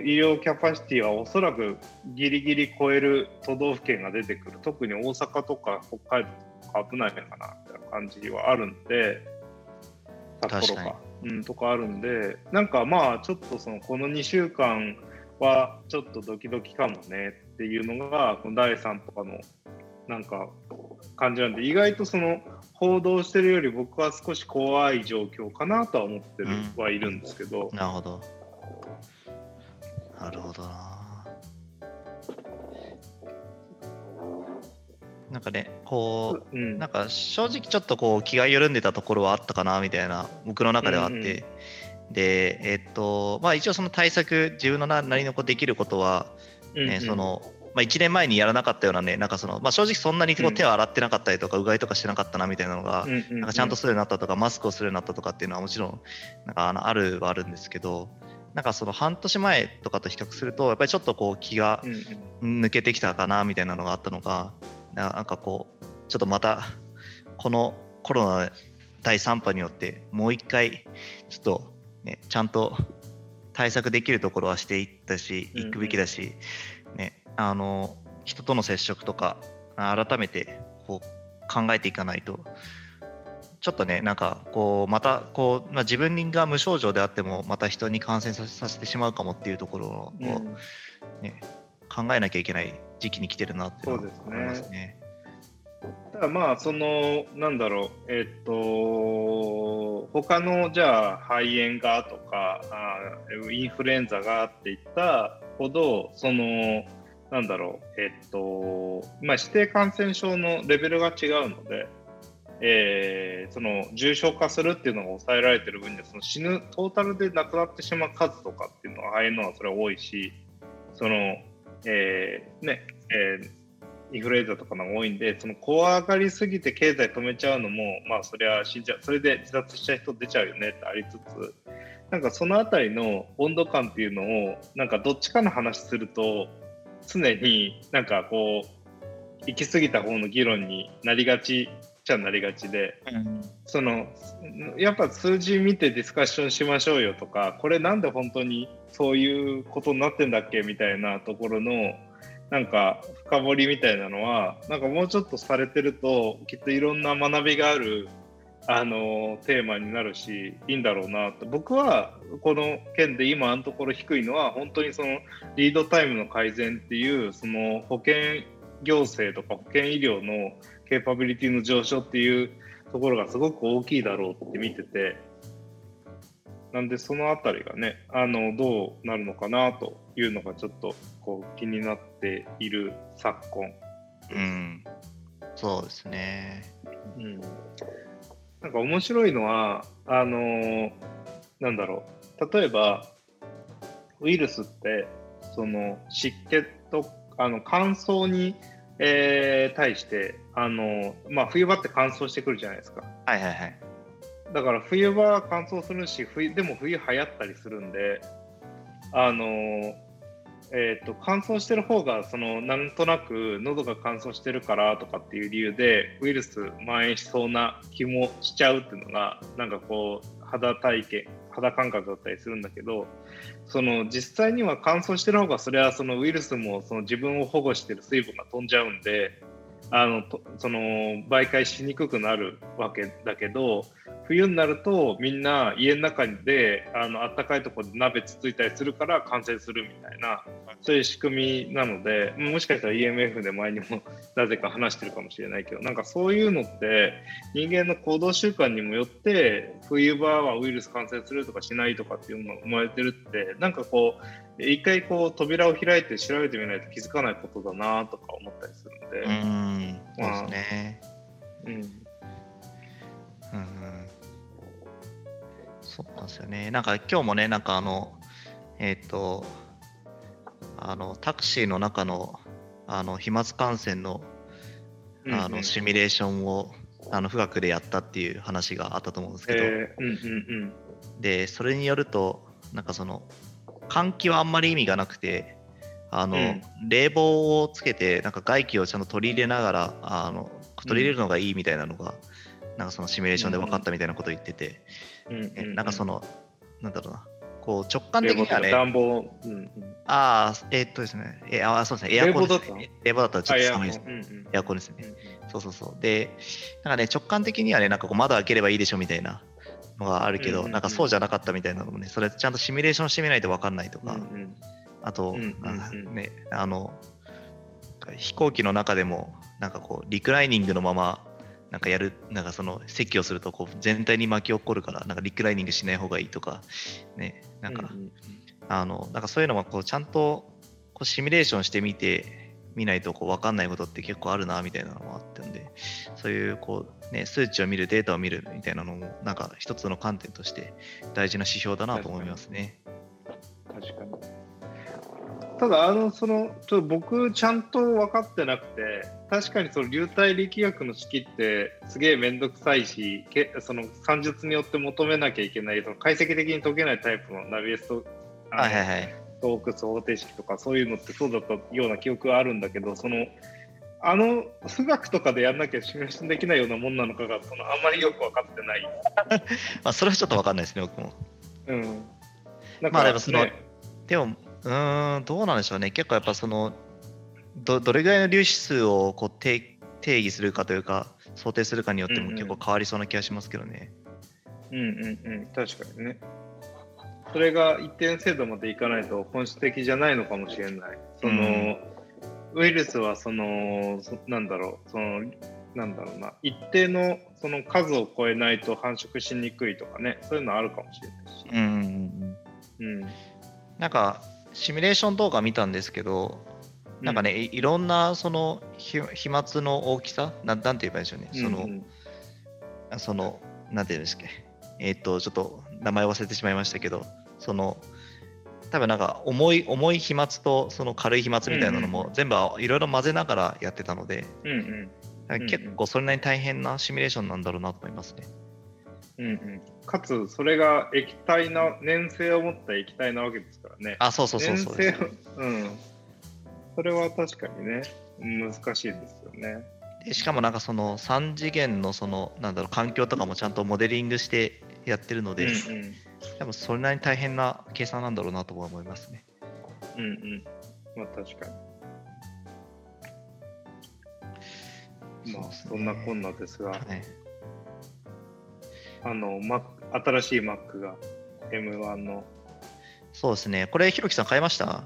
医療キャパシティはおそらくギリギリ超える都道府県が出てくる。特に大阪とか北海道とか危ないのかなみたいな感じはあるんで札幌か。うん、とかあるんで、なんかまあ、ちょっとそのこの2週間はちょっとドキドキかもねっていうのが、この第3とかのなんか感じなんで、意外とその報道してるより僕は少し怖い状況かなとは思ってる、はいるんですけど。なるほど。なるほどな。なんかね、こう、うん、なんか正直ちょっとこう気が緩んでたところはあったかなみたいな、僕の中ではあって、うんうん、で、えっと、まあ一応その対策、自分のなりのこうできることは、ね、うんうん、その、まあ、1年前にやらなかったようなね、なんかその、まあ、正直そんなにこう手を洗ってなかったりとか、うがいとかしてなかったなみたいなのが、なんかちゃんとするようになったとか、マスクをするようになったとかっていうのはもちろん、なんかあのあるはあるんですけど、なんかその半年前とかと比較すると、やっぱりちょっとこう気が抜けてきたかなみたいなのがあったのが、なんかこう、ちょっとまた、このコロナ第3波によって、もう一回、ちょっと、ね、ちゃんと対策できるところはしていったし、行くべきだし、ね、あの、人との接触とか、改めてこう考えていかないと、ちょっとね、なんかこう、またこう、まあ、自分が無症状であっても、また人に感染させてしまうかもっていうところを、うん、ね、考えなきゃいけない時期に来てるなって思いますね。ただまあそのなんだろうえっと他のじゃあ肺炎がとかあインフルエンザがっていったほどそのなんだろうえっとまあ指定感染症のレベルが違うのでえーその重症化するっていうのが抑えられてる分にはその死ぬトータルで亡くなってしまう数とかっていうのはああいうのはそれは多いしその、えーねえーインフルエンザとかのが多いんでその怖がりすぎて経済止めちゃうのもまあそれは死んじゃうそれで自殺しちゃう人出ちゃうよねってありつつなんかそのあたりの温度感っていうのをなんかどっちかの話すると常になんかこう行き過ぎた方の議論になりがちちゃなりがちでそのやっぱ数字見てディスカッションしましょうよとかこれなんで本当にそういうことになってんだっけみたいなところのなんか深掘りみたいなのはなんかもうちょっとされてるときっといろんな学びがあるあのテーマになるしいいんだろうなと。僕はこの件で今のところ低いのは本当にそのリードタイムの改善っていうその保険行政とか保険医療のケーパビリティの上昇っていうところがすごく大きいだろうって見ててなんでそのあたりがねあのどうなるのかなというのがちょっとこう気になっている昨今。うん、そうですね。うん、なんか面白いのはあのーなんだろう例えばウイルスってその湿気とあの乾燥に、えー対してあの、まあ、冬場って乾燥してくるじゃないですかはいはいはい。だから冬場は乾燥するし冬でも冬流行ったりするんであのーえー、と乾燥してる方がそのなんとなく喉が乾燥してるからとかっていう理由でウイルス蔓延しそうな気もしちゃうっていうのがなんかこう肌体験肌感覚だったりするんだけどその実際には乾燥してる方がそれはそのウイルスもその自分を保護してる水分が飛んじゃうんであのその媒介しにくくなるわけだけど冬になるとみんな家の中であの暖かいとこで鍋つついたりするから感染するみたいなそういう仕組みなのでもしかしたら EMF で前にも *laughs* なぜか話してるかもしれないけどなんかそういうのって人間の行動習慣にもよって冬場はウイルス感染するとかしないとかっていうのが生まれてるってなんかこう一回こう扉を開いて調べてみないと気づかないことだなとか思ったりするので。うん、そうですね。うんうん、そうなんですよね。なんか今日もね、なんかあの、えっ、と、あの、タクシーの中の、あの、飛沫感染の、あの、シミュレーションを、あの、富岳でやったっていう話があったと思うんですけど、えーうんうんで、それによると、なんかその、換気はあんまり意味がなくて、あの、うん。冷房をつけて、なんか外気をちゃんと取り入れながら、あの、取り入れるのがいいみたいなのが、なんかそのシミュレーションで分かったみたいなことを言ってて、うん。なんかその、なんだろうな、こう直感的にはね、暖房、うんうん、ああ、えーっとですね、えあそうですね、エアコンですね。冷房だったらちょっと寒いです。うんうん。エアコンですね。うん。そうそうそう。で、なんかね、直感的にはね、なんかこう窓開ければいいでしょみたいなのがあるけど、うんうんうんなんかそうじゃなかったみたいなのもね、それちゃんとシミュレーションしてみないと分かんないとか、うんうん。あと、うんうんうん。あね、あの、飛行機の中でも、なんかこう、リクライニングのまま、なんかやる、なんかその席をするとこう全体に巻き起こるから、なんかリクライニングしない方がいいとか、ね、なんか、うんうんあの、なんかそういうのもこうちゃんとこうシミュレーションしてみて、見ないとこう分かんないことって結構あるなみたいなのもあったんで、そういうこう、ね、数値を見る、データを見るみたいなのも、なんか一つの観点として大事な指標だなと思いますね。確かに。ただ、あの、その、ちょっと僕、ちゃんと分かってなくて、確かにその流体力学の式って、すげえめんどくさいし、けその算術によって求めなきゃいけない、その解析的に解けないタイプのナビエスト、はいはいはい。トークス方程式とかそういうのってそうだったような記憶はあるんだけどそのあの数学とかでやんなきゃシミュレーションできないようなもんなのかがそのあんまりよく分かってない。*laughs* まあ、それはちょっと分かんないですね、僕も。うん、かまあでもそのねでも、うーん、どうなんでしょうね。結構やっぱその、どどれぐらいの粒子数をこう定定義するかというか、想定するかによってうんうんも結構変わりそうな気がしますけどね。うんうんうん確かにね。それが一定精度までいかないと本質的じゃないのかもしれない。その、うんウイルスはそのそなんだろうそのなんだろうな一定のその数を超えないと繁殖しにくいとかねそういうのあるかもしれないし。うんうんうん。うんなんか、シミュレーション動画見たんですけど、なんかね、いいろんなそのひ飛沫の大きさ？なん、なんて言えばいいんでしょうね。その、うんその、なんていうんですか、えっ、と、ちょっと名前忘れてしまいましたけど、その、多分なんか重い重い飛沫とその軽い飛沫みたいなのも全部いろいろ混ぜながらやってたので、うんうん結構それなりに大変なシミュレーションなんだろうなと思いますね。うんうん、かつそれが液体な粘性を持った液体なわけですからね。あそうそうそうそう粘性をうん。それは確かにね難しいですよね。でしかもなんかその3次元のそのなんだろう環境とかもちゃんとモデリングしてやってるので、うんうん多分それなりに大変な計算なんだろうなとは思いますね。うんうん。まあ確かに。まあそんなこんなですが、はい、あの、Mac、新しい Mac が M1 の。そうですね。これ、ひろきさん買いました？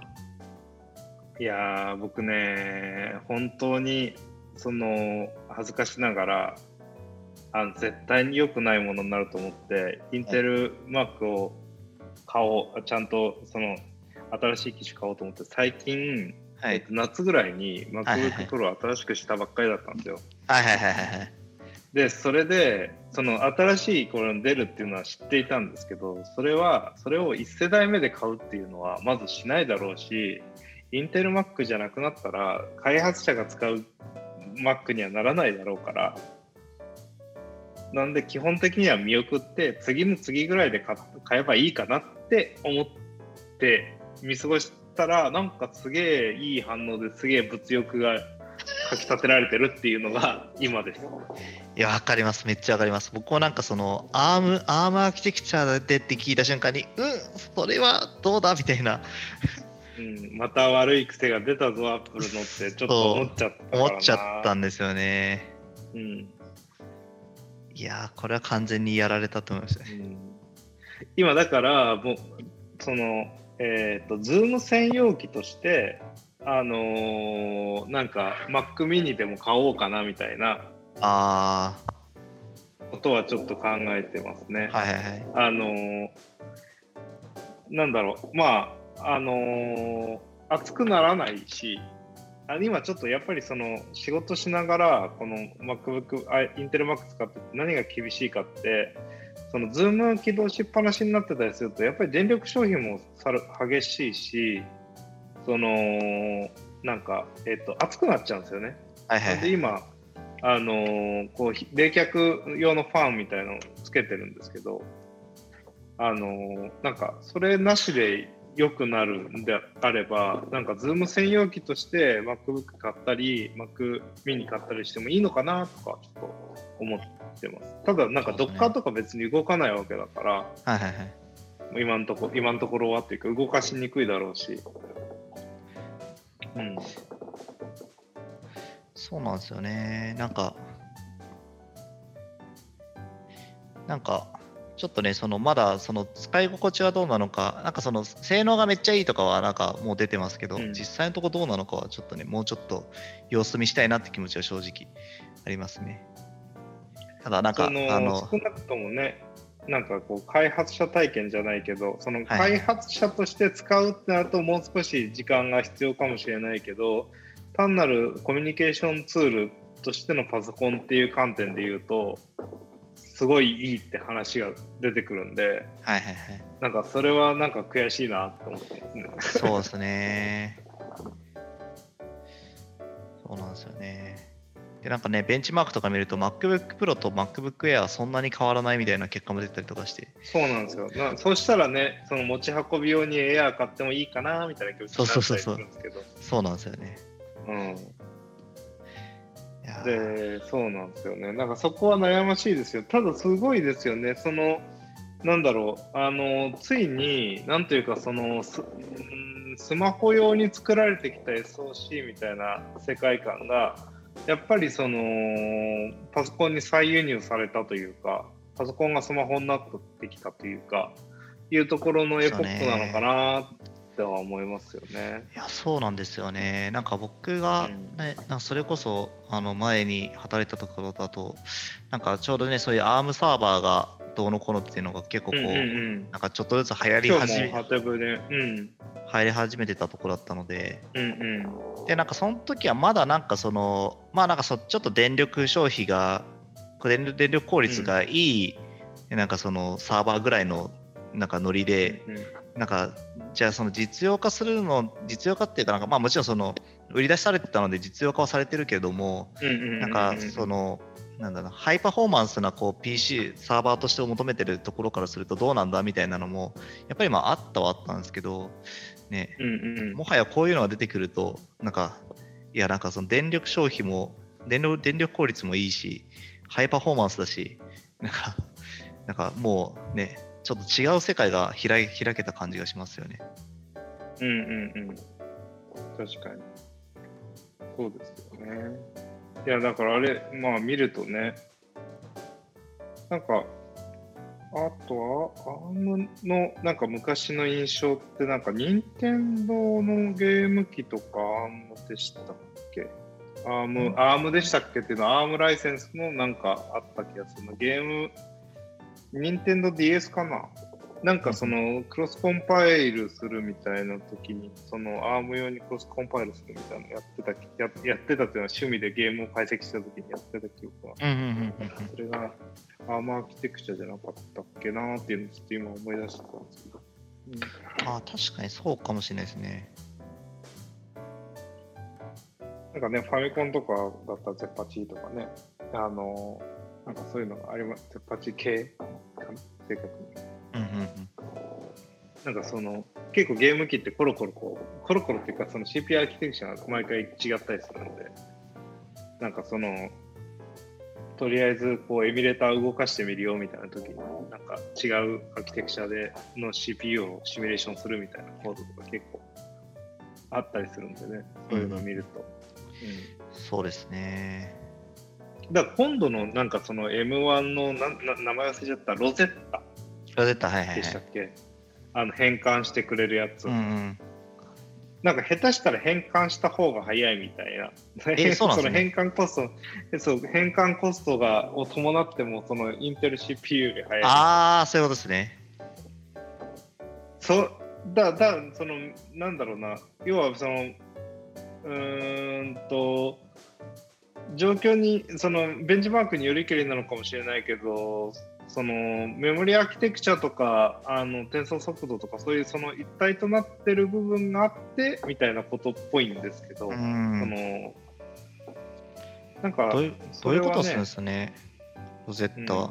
いやー、僕ね、本当にその恥ずかしながら、あの絶対に良くないものになると思って、インテル Mac を買おう、ちゃんとその新しい機種買おうと思って、最近、はいえっと、夏ぐらいに MacBook Pro 新しくしたばっかりだったんですよ。はいはいはいはいはい。で、それで、その新しいこれの出るっていうのは知っていたんですけど、それは、それを1世代目で買うっていうのは、まずしないだろうし、インテル Mac じゃなくなったら、開発者が使う Mac にはならないだろうから、なんで基本的には見送って、次の次ぐらいで買買えばいいかなって思って見過ごしたら、なんかすげえいい反応ですげえ物欲がかき立てられてるっていうのが今です。いや、わかります。めっちゃわかります。僕もなんかその、アーム、アームアーキテクチャでって聞いた瞬間に、うん、それはどうだみたいな、うん、また悪い癖が出たぞ、アップルのってちょっと思っちゃった。思っちゃったんですよね。うんいやー、これは完全にやられたと思いますね。うん今だから、もう、その、えっ、と、ズーム専用機として、あのーなんか Mac mini でも買おうかなみたいなあことはちょっと考えてますね。ー、はいはいはい。あのーなんだろう、まあ、あのー熱くならないし、あ今ちょっとやっぱりその仕事しながら、この MacBook、あインテル Mac 使って何が厳しいかって、そのズーム起動しっぱなしになってたりすると、やっぱり電力消費もさる激しいし、その、なんか、えっ、と、熱くなっちゃうんですよね。はいはいはい。で今、あのーこうひ冷却用のファンみたいのをつけてるんですけど、あのーなんかそれなしで良くなるんであれば、なんかズーム専用機として MacBook 買ったり、Mac mini 買ったりしてもいいのかなとかちょっと思ってます。ただなんか Docker とか別に動かないわけだから、はいはいはい。今のとこ今のところはっていうか動かしにくいだろうし。うん。そうなんですよね。なんか、なんか、ちょっとね、そのまだその使い心地はどうなのか、なんかその性能がめっちゃいいとかはなんかもう出てますけど、うん実際のとこどうなのかはちょっとね、もうちょっと様子見したいなって気持ちは正直ありますね。ただなんか、あの、少なくともね、なんかこう開発者体験じゃないけど、そのはい開発者として使うってなると、もう少し時間が必要かもしれないけど、単なるコミュニケーションツールとしてのパソコンっていう観点で言うと、すごいいいって話が出てくるんで、はいはいはい。なんかそれはなんか悔しいなって思ってますね。そうですね。そうなんですよね。で、なんかね、ベンチマークとか見ると、MacBook Pro と MacBook Air はそんなに変わらないみたいな結果も出たりとかして、そうなんですよ。なそうしたらね、その持ち運び用にエアー買ってもいいかなみたいな気持ちになったりするんですけど。そうなんですよね。うんで、そうなんですよね。なんかそこは悩ましいですよ。ただすごいですよね。その、なんだろう、あの、ついに、なんというか、その、スうんスマホ用に作られてきた SOC みたいな世界観が、やっぱりその、パソコンに再輸入されたというか、パソコンがスマホになってきたというか、いうところのエポックなのかなっては思いますよね。いやそうなんですよね。なんか僕が、うんねなんかそれこそあの前に働いたところだと、なんかちょうどね、そういう ARM サーバーがどうのこうのっていうのが結構こう、うんうんうん。なんかちょっとずつ流行り今始めうん、入り始めてたところだったので、うんうん。で、なんかその時はまだなんかその、まあなんかそちょっと電力消費が電力電力効率がいい、なんかそのサーバーぐらいのなんかノリで、なんかじゃあその実用化するの実用化っていうかなんかまあもちろんその売り出しされてたので実用化はされてるけれども、なんかそのなんだろうハイパフォーマンスなこう PC サーバーとして求めてるところからするとどうなんだみたいなのもやっぱりまああったはあったんですけど、ね。もはやこういうのが出てくるとなんかいやなんかその電力消費も電力電力効率もいいしハイパフォーマンスだしなんかなんかもうねちょっと違う世界が開開けた感じがしますよね。うんうんうん。確かに。そうですよね。いや、だからあれ、まあ見るとね、なんか、あとは、アームのなんか昔の印象って、なんか、任天堂のゲーム機とかアームでしたっけ？アーム、アームでしたっけっていうのは、アームライセンスのなんかあった気がするの。ゲーム、任天堂 DS かな？なんかそのクロスコンパイルするみたいな時に、そのアーム用にクロスコンパイルするみたいなのやってたや、やってたっていうのは趣味でゲームを解析した時にやってた記憶が。うんうんうんそれがアームアーキテクチャじゃなかったっけなっていうのをちょっと今思い出してたんですけど。あ確かにそうかもしれないですね。なんかね、ファミコンとかだったらゼッパチとかね、あの、なんかそういうのがあります。パチ系かな正確に。うんうんうんなんかその、結構ゲーム機ってコロコロこう、コロコロっていうかその CPU アーキテクチャが毎回違ったりするので、なんかその、とりあえずこうエミュレーター動かしてみるよみたいな時に、なんか違うアーキテクチャでの CPU をシミュレーションするみたいなコードとか結構あったりするんでね、そういうのを見ると。うんそうですね。だから今度のなんかその M1 のなな名前忘れちゃったロゼッタロゼッタ、はいはいはいでしたっ。け、あの変換してくれるやつ、うんうん、なんか下手したら変換した方が早いみたいな。えそうなんですね *laughs* の変換コスト、えそう変換コストがを伴ってもそのインテル CPU より早い。ああ、そういうことですね。そだだそのなんだろうな要はそのうーんと状況にそのベンチマークによりけりなのかもしれないけどそのメモリアーキテクチャとかあの転送速度とかそういうその一体となってる部分があってみたいなことっぽいんですけど、うそん。のなんかどういうことするんですかね、ロゼッタは。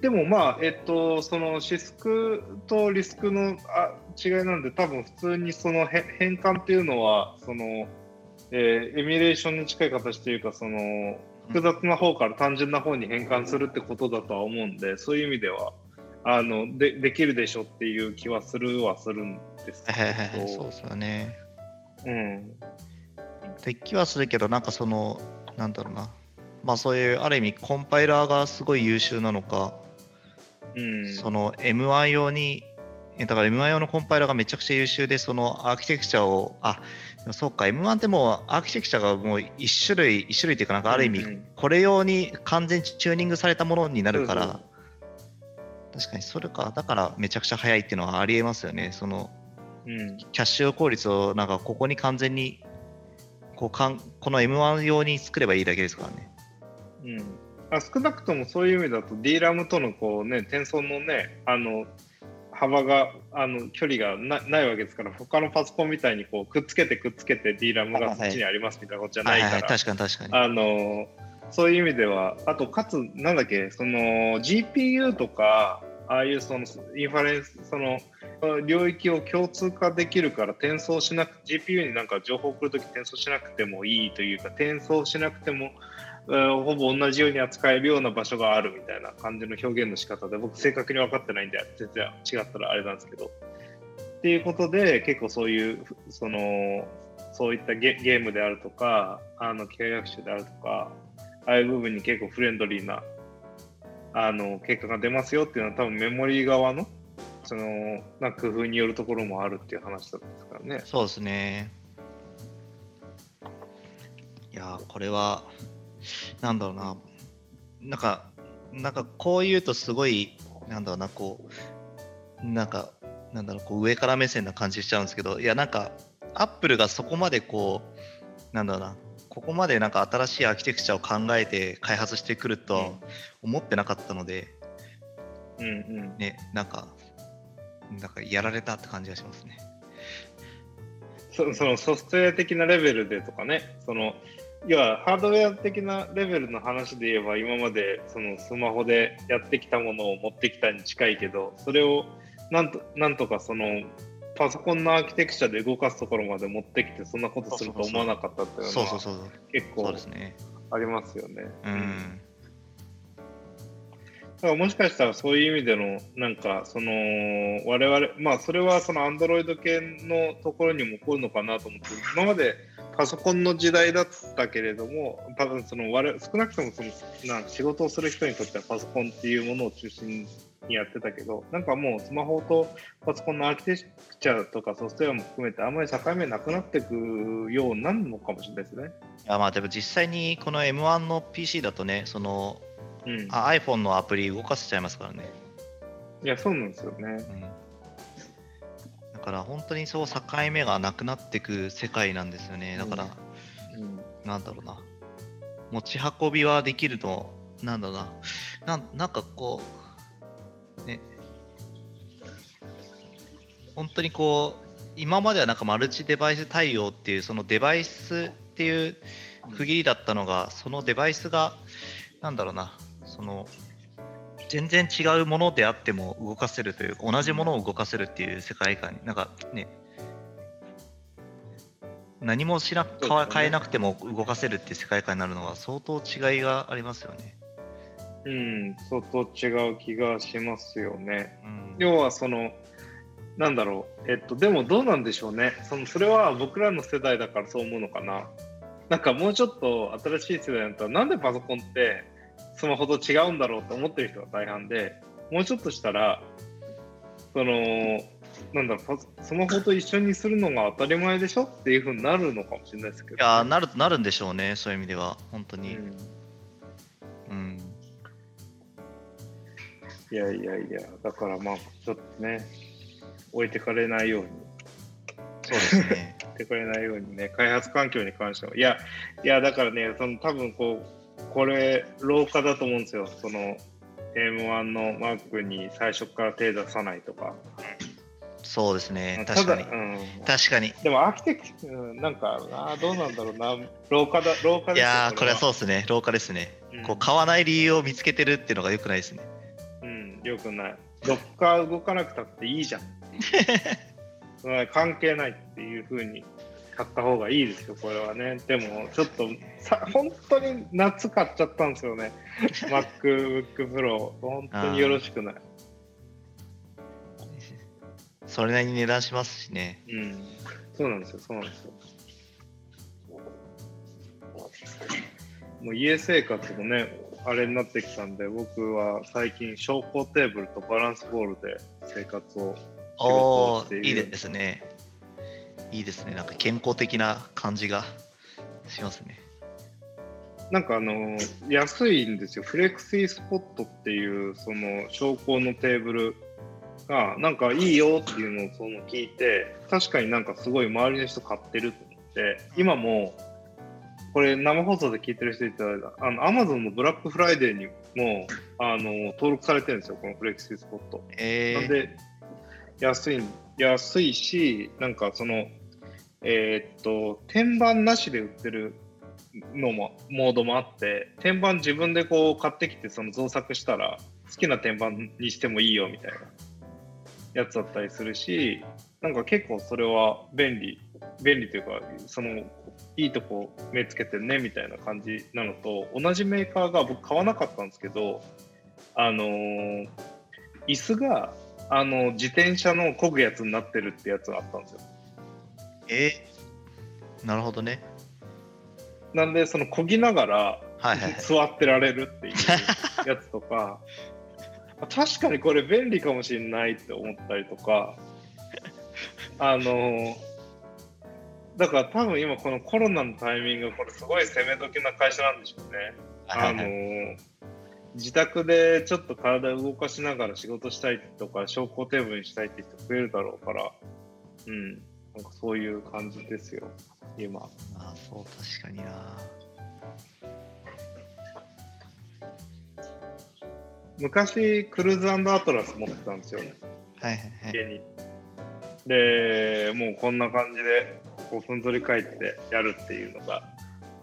でもまあ、えっと、その CISC と RISC のあ違いなんで、多分普通にそのへ変換っていうのは、その、えーエミュレーションに近い形というか、その複雑な方から単純な方に変換するってことだとは思うんで、そういう意味では、あのでできるでしょっていう気はするはするんですけど、はいはいはい、そうですよね。うん、で気はするけど、なんかその、なんだろうな。まあそういう、ある意味、コンパイラーがすごい優秀なのか、うん、その M1 用に、えだから M1 用のコンパイラーがめちゃくちゃ優秀で、そのアーキテクチャを、あそうか、M1 ってもうアーキテクチャがもう一種類、一種類っていうか、なんかある意味、これ用に完全にチューニングされたものになるから、そうそう確かにそれか、だからめちゃくちゃ早いっていうのはありえますよね。そのうん、キャッシュ効率をなんかここに完全にこうかんこの M1 用に作ればいいだけですからね。うん、あ少なくともそういう意味だと DRAM とのこう、ね、転送のねあの幅があの距離がなないわけですから他のパソコンみたいにこうくっつけてくっつけて DRAM がそっちにありますみたいなことじゃないから、確かに確かに。あのそういう意味ではあとかつなんだっけその GPU とかああいうそのインファレンスその領域を共通化できるから転送しなく GPU になんか情報を送るとき転送しなくてもいいというか転送しなくても、えーほぼ同じように扱えるような場所があるみたいな感じの表現の仕方で僕正確に分かってないんで全然違ったらあれなんですけどっていうことで結構そういうそのそういったゲームであるとかあの機械学習であるとかああいう部分に結構フレンドリーなあの結果が出ますよっていうのは多分メモリー側のそのな工夫によるところもあるっていう話だったんですからね。そうですね。いや、これは、なんだろうな、なんか、なんかこう言うとすごい、なんだろうな、こう、なんか、なんだろう、こう上から目線な感じしちゃうんですけど、いや、なんか、アップルがそこまでこう、なんだろうな、ここまでなんか新しいアーキテクチャを考えて開発してくるとは思ってなかったので、うんうん。ね、なんか、なんかやられたって感じがしますね。そそのソフトウェア的なレベルでとかね、その要はハードウェア的なレベルの話で言えば、今までそのスマホでやってきたものを持ってきたに近いけど、それをなんとなんとかそのパソコンのアーキテクチャで動かすところまで持ってきて、そんなことすると思わなかったっていうのは。結構。ありますよね。うん。だからもしかしたらそういう意味でのなんかその我々まあそれはその Android 系のところにも起こるのかなと思って今までパソコンの時代だったけれども多分その少なくともそのな仕事をする人にとってはパソコンっていうものを中心にやってたけどなんかもうスマホとパソコンのアーキテクチャとかソフトウェアも含めてあんまり境目なくなっていくようになるのかもしれないですね。いやまあでも実際にこの M1 の PC だとね、そのうん、あ iPhone のアプリ動かせちゃいますからね。いやそうなんですよね。うん、だから本当にそう境目がなくなっていく世界なんですよね。だから、うんなんだろうな。持ち運びはできるの、なんだろうな。なんなんかこう、ね。本当にこう、今まではなんかマルチデバイス対応っていう、そのデバイスっていう区切りだったのが、そのデバイスが、なんだろうな、その、全然違うものであっても動かせるというか、同じものを動かせるっていう世界観に、なんかね、何もしなね変えなくても動かせるっていう世界観になるのは相当違いがありますよね。うん、相当違う気がしますよね。うん、要はその、なんだろう、えっと、でもどうなんでしょうね。そのそれは僕らの世代だからそう思うのかな。なんかもうちょっと新しい世代だったら、なんでパソコンってスマホと違うんだろうって思ってる人が大半で、もうちょっとしたら、その、なんだろうスマホと一緒にするのが当たり前でしょ？っていうふうになるのかもしれないですけど、いやーなるなるんでしょうね、そういう意味では、本当に。うんうん、いやいやいや、だからまあ、ちょっとね、置いてかれないように。そうですね。*laughs* ってくれないようにね、開発環境に関しては。いや、いや、だからね、その多分こう、これ、廊下だと思うんですよ。その、M1 の Mac に最初から手出さないとか。そうですね、た確かに。だうん、確かに。でも、アーキテクチなんかな、どうなんだろうな、廊下だ、廊下ですよいやー、これはそうう。ですね、廊下ですね。うんこう買わない理由を見つけてるっていうのが良くないですね。うん、よくない。どっか動かなくたっていいじゃん。*laughs* 関係ないっていうふうに買った方がいいですよ、これはね。でも、ちょっとさ、本当に夏買っちゃったんですよね。*laughs* MacBook Pro、本当によろしくない。それなりに値段しますしね。うん、そうなんですよ、そうなんですよ。もう家生活もね、あれになってきたんで、僕は最近、昇降テーブルとバランスボールで生活をおおいいですね。いいですね。なんか健康的な感じがしますね。なんかあの安いんですよ。フレクシースポットっていうその昇降のテーブルがなんかいいよっていうのをその聞いて、確かになんかすごい周りの人買ってると思って、今もこれ生放送で聞いてる人いたら、あの Amazon のブラックフライデーにもあの登録されてるんですよ、このフレクシースポット。えー、なんで安い安いし、なんかその、えーっと、天板なしで売ってるのも、モードもあって、天板自分でこう買ってきてその造作したら、好きな天板にしてもいいよみたいなやつだったりするし、なんか結構それは便利、便利というか、その、いいとこ目つけてねみたいな感じなのと、同じメーカーが僕買わなかったんですけど、あのー椅子があの自転車の漕ぐやつになってるってやつがあったんですよ。えー、なるほどね。なんで、その漕ぎながらはいはいはい。座ってられるっていうやつとか、*laughs* あ確かにこれ便利かもしれないって思ったりとか、あのだから多分今このコロナのタイミング、これすごい攻め時な会社なんでしょうね。あの自宅でちょっと体を動かしながら仕事したいとか、昇降テーブルにしたいって人増えるだろうから、うん、なんかそういう感じですよ、今。ああ、そう、確かにな。昔、クルーズアトラス持ってたんですよ、はいはいはい。家に。で、もうこんな感じで、こう、ふんぞり返ってやるっていうのが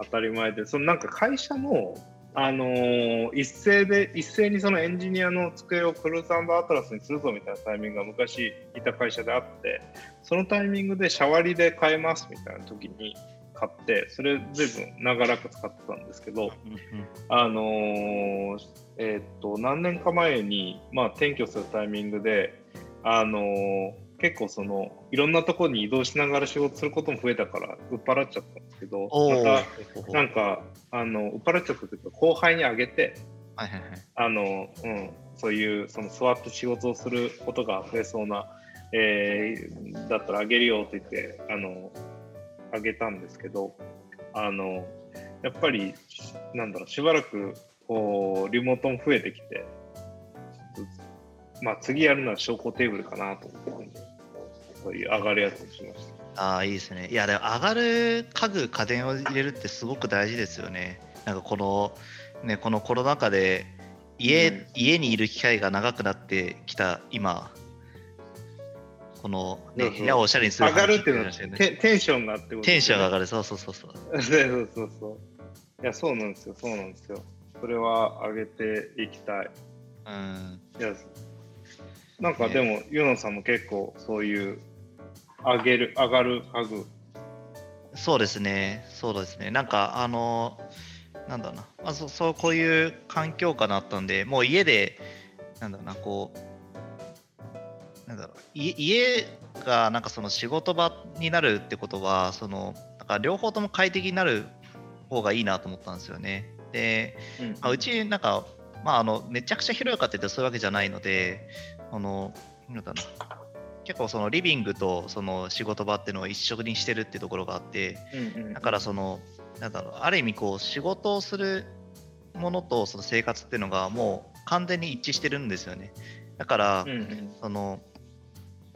当たり前で、そのなんか会社の、あのー一斉で、一斉にそのエンジニアの机をクルーズアトラスにするぞみたいなタイミングが昔いた会社であって、そのタイミングでシャワリで買えますみたいな時に買って、それ随分長らく使ってたんですけど、あのーえーっと何年か前に、まあ、転居するタイミングで、あの結構そのいろんなところに移動しながら仕事することも増えたから売っ払っちゃったんですけど。まはいたなんかあの売っ払っちゃったというか後輩にあげてはいはい。あの、うん、そういうその座って仕事をすることが増えそうな、えーだったらあげるよって言ってあのあげたんですけどあのやっぱりなんだろうしばらくこうリモートも増えてきてまあ次やるのは昇降テーブルかなと思ってそういう上がるやつにしました。ああ、いいですね。いや、でも上がる家具、家電を入れるってすごく大事ですよね。なんかこの、ね、このコロナ禍で家、うん家にいる機会が長くなってきた今、この、ね、部屋をおしゃれにする上がるっていうのはテテンションがあってことテンションが上ががる、そうそうそうそう。そうそうそうそう。いや、そうなんですよ、そうなんですよ。それは上げていきたい。うん。いや、なんかでも、ユノさんも結構そういう上げる、上がる家具。そうですね、そうですね。なんか、あの、なんだろうな、まあ、そそう、こういう環境下になったんで、もう家で、なんだろうな、こう、なんだろう、い家がなんかその仕事場になるってことは、その、なんか両方とも快適になる方がいいなと思ったんですよね。で、まあ、うちなんか、まあ、あのめちゃくちゃ広いかって言ってそういうわけじゃないので、あのなんだろうな結構そのリビングとその仕事場っていうのを一緒にしてるっていうところがあって、うんうんだからその、なんだろう、ある意味こう仕事をするものとその生活っていうのがもう完全に一致してるんですよね。だから、うんうんその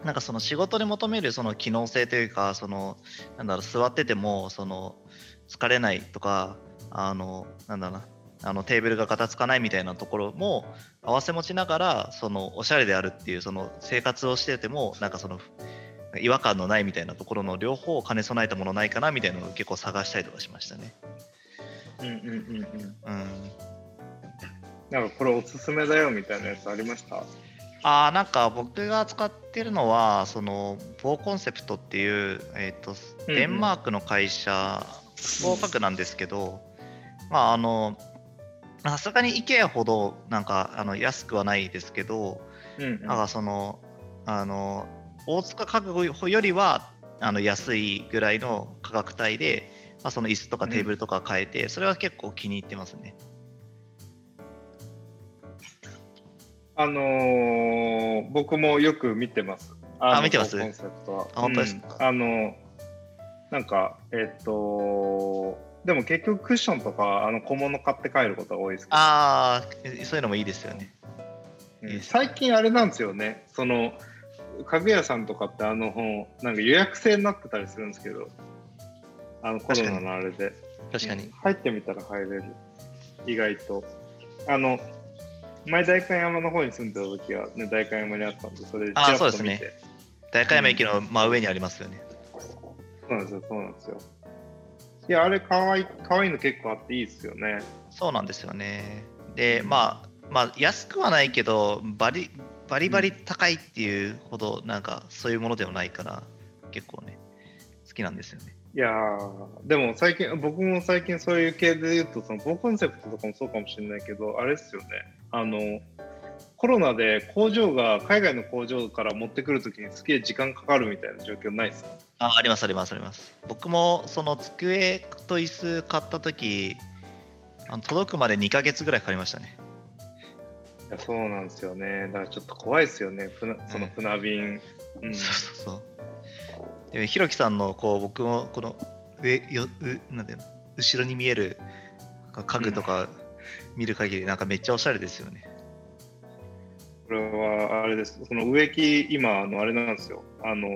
なんかその仕事で求めるその機能性というかそのなんだろう座っててもその疲れないとかあのなんだろうなあのテーブルがガタつかないみたいなところも合わせ持ちながらそのおしゃれであるっていうその生活をしててもなんかその違和感のないみたいなところの両方を兼ね備えたものないかなみたいなのを結構探したりとかしましたね。うんうんうんうん。うんなんかこれおすすめだよみたいなやつありました？あーなんか僕が使ってるのはそのボーコンセプトっていう、えー、とうんデンマークの会社合格なんですけど、まああのさすがに IKEA ほどなんかあの安くはないですけど、うんうんなんかそのあの大塚家具よりはあの安いぐらいの価格帯で、まあ、その椅子とかテーブルとか買えて、それは結構気に入ってますね。あのー僕もよく見てます。のあ見てます？コンセプトは。あ本当ですか？うんあの、なんか、えっと、でも結局クッションとかあの小物買って帰ることが多いですけど、ああそういうのもいいですよね。うん最近あれなんですよね。その、家具屋さんとかってあの本、なんか予約制になってたりするんですけど、あのコロナのあれで。確かにうん。入ってみたら入れる。意外と。あの、前代官山の方に住んでた時は、ね、代官山にあったんで、それであそうですね。代官山駅の真上にありますよね。そうなんですよ、そうなんですよ。いや、あれ、かわいい、かわいいの結構あっていいですよね。そうなんですよね。で、まあ、まあ、安くはないけど、バリバリバリ高いっていうほど、なんかそういうものではないから、結構ね、好きなんですよね。いやー、でも最近、僕も最近そういう系で言うと、その、ボーコンセプトとかもそうかもしれないけど、あれですよね。あの、コロナで工場が、海外の工場から持ってくるときにすげえ時間かかるみたいな状況ないですか？ああります、あります、あります。僕もその机と椅子買ったとき、あの届くまで2ヶ月ぐらいかかりましたね。いやそうなんですよね。だからちょっと怖いですよね。船その船便。うん。そうそうそう。でも、ひろきさんの、こう、僕も、この、上、よ、う、なん後ろに見える家具とか見る限り、なんかめっちゃおしゃれですよね。これはあれです。その植木、今、あのあれなんですよ。ああの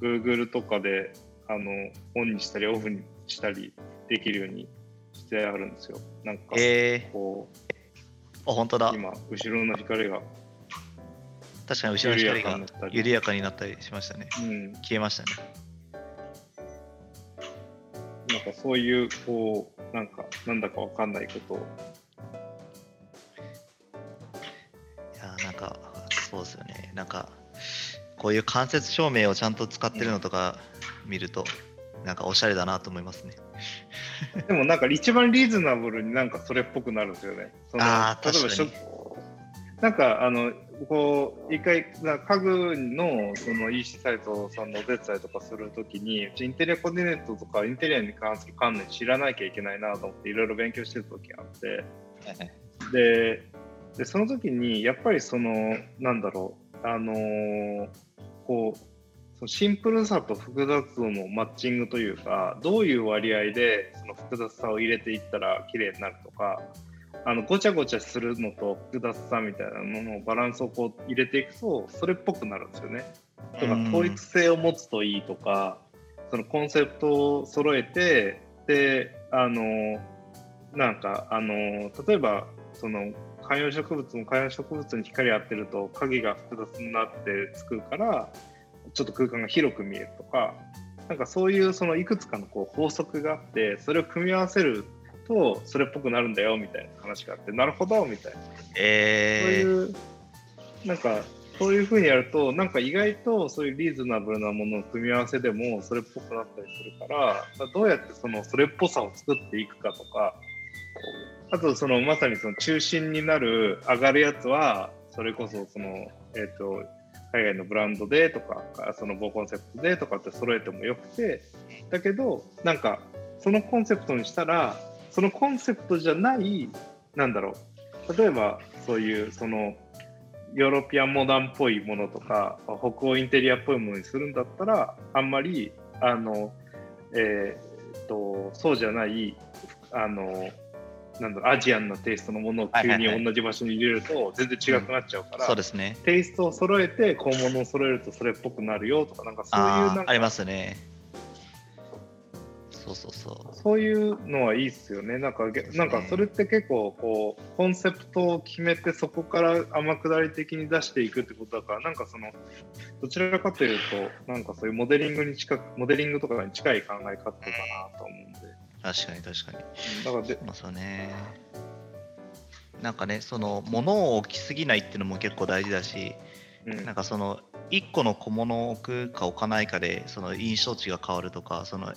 Google とかであのオンにしたりオフにしたりできるようにしてあるんですよ。なんかえこー、あ、本当だう。今後ろの光が、確かに後ろの光が緩やかになったり緩やかになったりしましたね。うん、消えましたね。なんかそういうこうなんかなんだかわかんないことをそうですよね。なんかこういう間接照明をちゃんと使ってるのとか見ると、なんかおしゃれだなと思いますね。*laughs* でもなんか一番リーズナブルになんかそれっぽくなるんですよね。そのあー例えばしょ確なんかあのこう一回な家具のその EC サイトさんのお手伝いとかするときにインテリアコーディネートとかインテリアに関する観念知らなきゃいけないなと思っていろいろ勉強してる時があってででその時にやっぱりそのなんだろうあのーこうそのシンプルさと複雑度のマッチングというかどういう割合でその複雑さを入れていったら綺麗になるとかあのごちゃごちゃするのと複雑さみたいなののバランスをこう入れていくとそれっぽくなるんですよね。とかうん統一性を持つといいとかそのコンセプトを揃えてであのなんかあの例えばその観葉植物も観葉植物に光当てると影が複雑になってつくからちょっと空間が広く見えるとかなんかそういうそのいくつかのこう法則があってそれを組み合わせるとそれっぽくなるんだよみたいな話があってなるほどみたいな。そうえー、いう、なんか、そういうふうにやると、なんか意外とそういうリーズナブルなものの組み合わせでもそれっぽくなったりするから、どうやってそのそれっぽさを作っていくかとか、あとそのまさにその中心になる上がるやつは、それこそその、えっ、と、海外のブランドでとか、その某コンセプトでとかって揃えてもよくて、だけど、なんか、そのコンセプトにしたら、そのコンセプトじゃない、なんだろう、例えばそういうそのヨーロピアンモダンっぽいものとか北欧インテリアっぽいものにするんだったらあんまりあの、えーっとそうじゃないあのなんだろうアジアンなテイストのものを急に同じ場所に入れると全然違くなっちゃうから、そうですね。テイストを揃えて小物を揃えるとそれっぽくなるよとかなんかそういうなんかありますね。そうそうそう。そういうのはいいっすよね。なんか、げなんかそれって結構こうコンセプトを決めてそこから天下り的に出していくってことだから、なんかそのどちらかというとなんかそういうモデリングに近くモデリングとかに近い考え方かなと思うんで。確かに確かに。うんだからで、まあそうね。なんかね、その物を置きすぎないっていうのも結構大事だし、うんなんかその1個の小物を置くか置かないかでその印象値が変わるとか、そのね、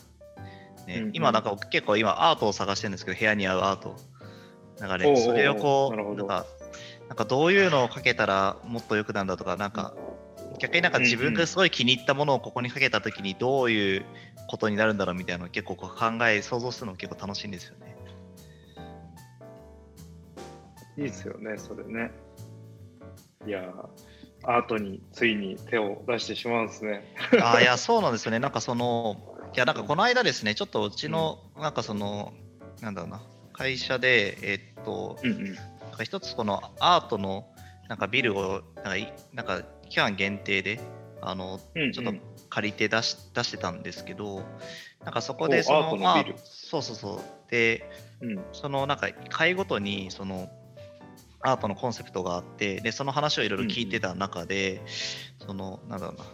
うんうん今なんか僕結構今アートを探してるんですけど、部屋に合うアート。なんかね、それをこう、なんか、なんかどういうのをかけたらもっと良くなるんだとか、なんか逆になんか自分がすごい気に入ったものをここにかけたときにどういうことになるんだろうみたいなのを結構考え、想像するのも結構楽しいんですよね。いいですよね、それね。いやー、アートについに手を出してしまうんですね。あーいや、そうなんですよね。なんかその、いや、なんかこの間ですね、ちょっとうちの、なんかその、なんだろうな、会社で、えっと、うんうん。なんか一つこのアートのなんかビルをなんかいなんか期間限定であのうんうん。ちょっと借りて出し出してたんですけどなんかそこでおそのそうそうそう。でうん。そのなんか会ごとにそのアートのコンセプトがあってでその話をいろいろ聞いてた中で、そのなんだろうな。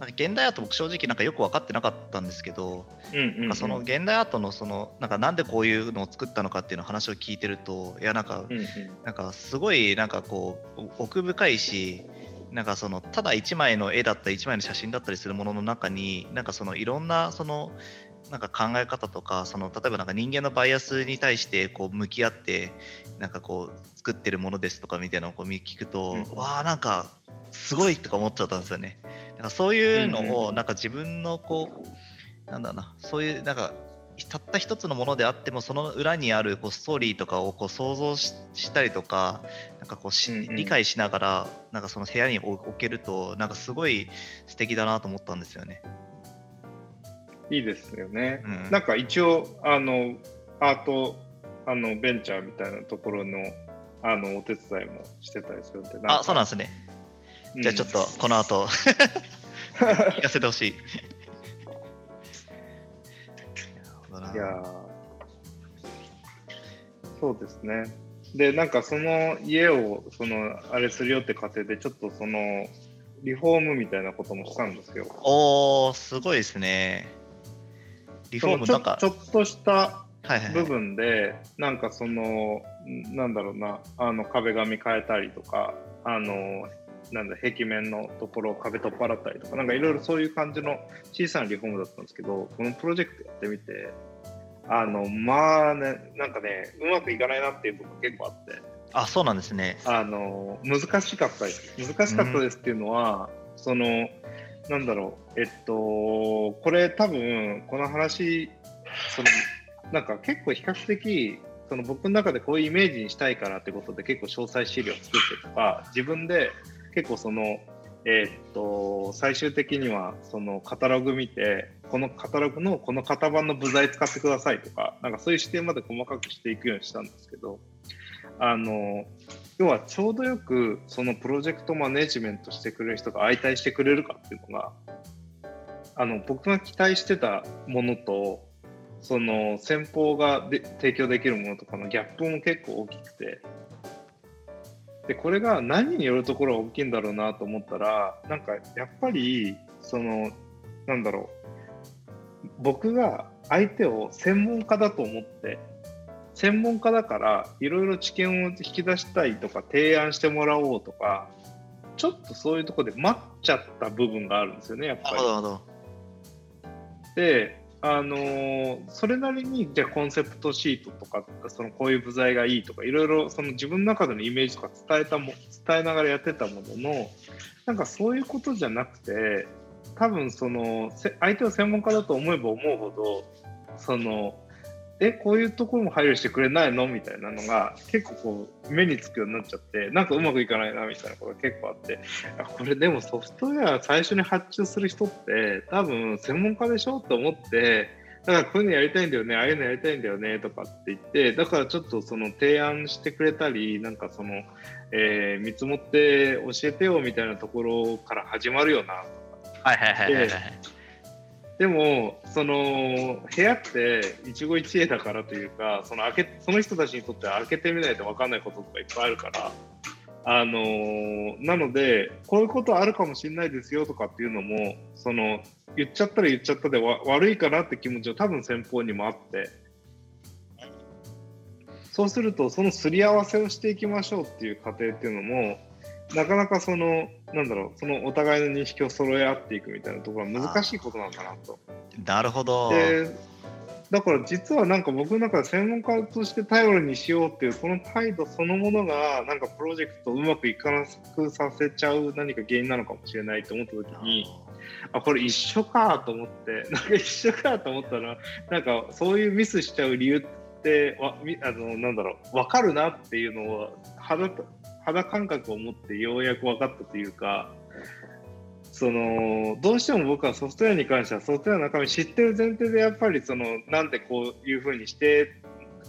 なんか現代アート僕正直なんかよく分かってなかったんですけど、うんうんうん。なんかその現代アートのそのなんかなんでこういうのを作ったのかっていうの話を聞いてるといやなんかうんうん。なんかすごいなんかこうお奥深いしなんかそのただ1枚の絵だったり1枚の写真だったりするものの中になんかそのいろんなそのなんか考え方とかその例えばなんか人間のバイアスに対してこう向き合ってなんかこう作ってるものですとかみたいなのをこう聞くと、うんわあなんかすごいとか思っちゃったんですよね。なんかそういうのをなんか自分のこうなんだろうなそういうなんかたった一つのものであってもその裏にあるこうストーリーとかをこう想像ししたりとかなんかこうし、うんうん理解しながらなんかその部屋に置置けるとなんかすごい素敵だなと思ったんですよね。いいですよね。うんなんか一応あのアートあのベンチャーみたいなところのあのお手伝いもしてたりするんで。あそうなんでですね。じゃあちょっとこの後 *laughs* 聞かせてほしい。いやーそうですね。で、なんかその家を、その、あれするよって過程で、ちょっとその、リフォームみたいなこともしたんですよ。おー、すごいですね。リフォームなんか、ちょっとしたはいはいはい部分で、なんかその、んなんだろうな、あの壁紙変えたりとか、あの、なんだ、壁面のところを壁取っ払ったりとか、なんかいろいろそういう感じの小さなリフォームだったんですけど、このプロジェクトやってみて、あの、まあね、なんかね、うまくいかないなっていうところ結構あって、あ、そうなんですね。あの、難しかったです。難しかったですっていうのは、その、なんだろう、えっと、これ多分、この話、その、なんか結構比較的、その僕の中でこういうイメージにしたいからってことで結構詳細資料作ってとか、自分で結構その、えっと、最終的にはそのカタログ見て、このカタログのこの型番の部材使ってくださいとか、なんかそういう視点まで細かくしていくようにしたんですけど、あの、要はちょうどよくそのプロジェクトマネジメントしてくれる人が相対してくれるかっていうのがあの僕が期待してたものとその先方がで提供できるものとかのギャップも結構大きくてでこれが何によるところが大きいんだろうなと思ったらなんかやっぱりそのなんだろう僕が相手を専門家だと思って専門家だからいろいろ知見を引き出したいとか提案してもらおうとかちょっとそういうところで待っちゃった部分があるんですよねやっぱり。であのーそれなりにじゃあコンセプトシートとかそのこういう部材がいいとかいろいろその自分の中でのイメージとか伝えたも伝えながらやってたもののなんかそういうことじゃなくて多分その相手を専門家だと思えば思うほどそのえこういうところも配慮してくれないの？みたいなのが結構こう目につくようになっちゃってなんかうまくいかないなみたいなことが結構あってこれでもソフトウェア最初に発注する人って多分専門家でしょと思ってだからこういうのやりたいんだよねああいうのやりたいんだよねとかって言ってだからちょっとその提案してくれたりなんかその、えー見積もって教えてよみたいなところから始まるよなとはいはいはいはいはい。でもその部屋って一期一会だからというかその開けその人たちにとっては開けてみないと分かんないこととかいっぱいあるから。あのなのでこういうことあるかもしれないですよとかっていうのもその言っちゃったら言っちゃったでわ悪いかなって気持ちは多分先方にもあってそうするとそのすり合わせをしていきましょうっていう過程っていうのもなかなかそのなんだろうそのお互いの認識を揃え合っていくみたいなところは難しいことなんだなと。なるほど。でだから実はなんか僕の中で専門家として頼りにしようっていうこの態度そのものがなんかプロジェクトをうまくいかなくさせちゃう何か原因なのかもしれないと思った時にあこれ一緒かと思ってなんか一緒かと思ったらなんかそういうミスしちゃう理由ってわみあのなんだろう分かるなっていうのは肌肌感覚を持ってようやく分かったというか。そのどうしても僕はソフトウェアに関してはソフトウェアの中身知ってる前提でやっぱりそのなんでこういうふうにして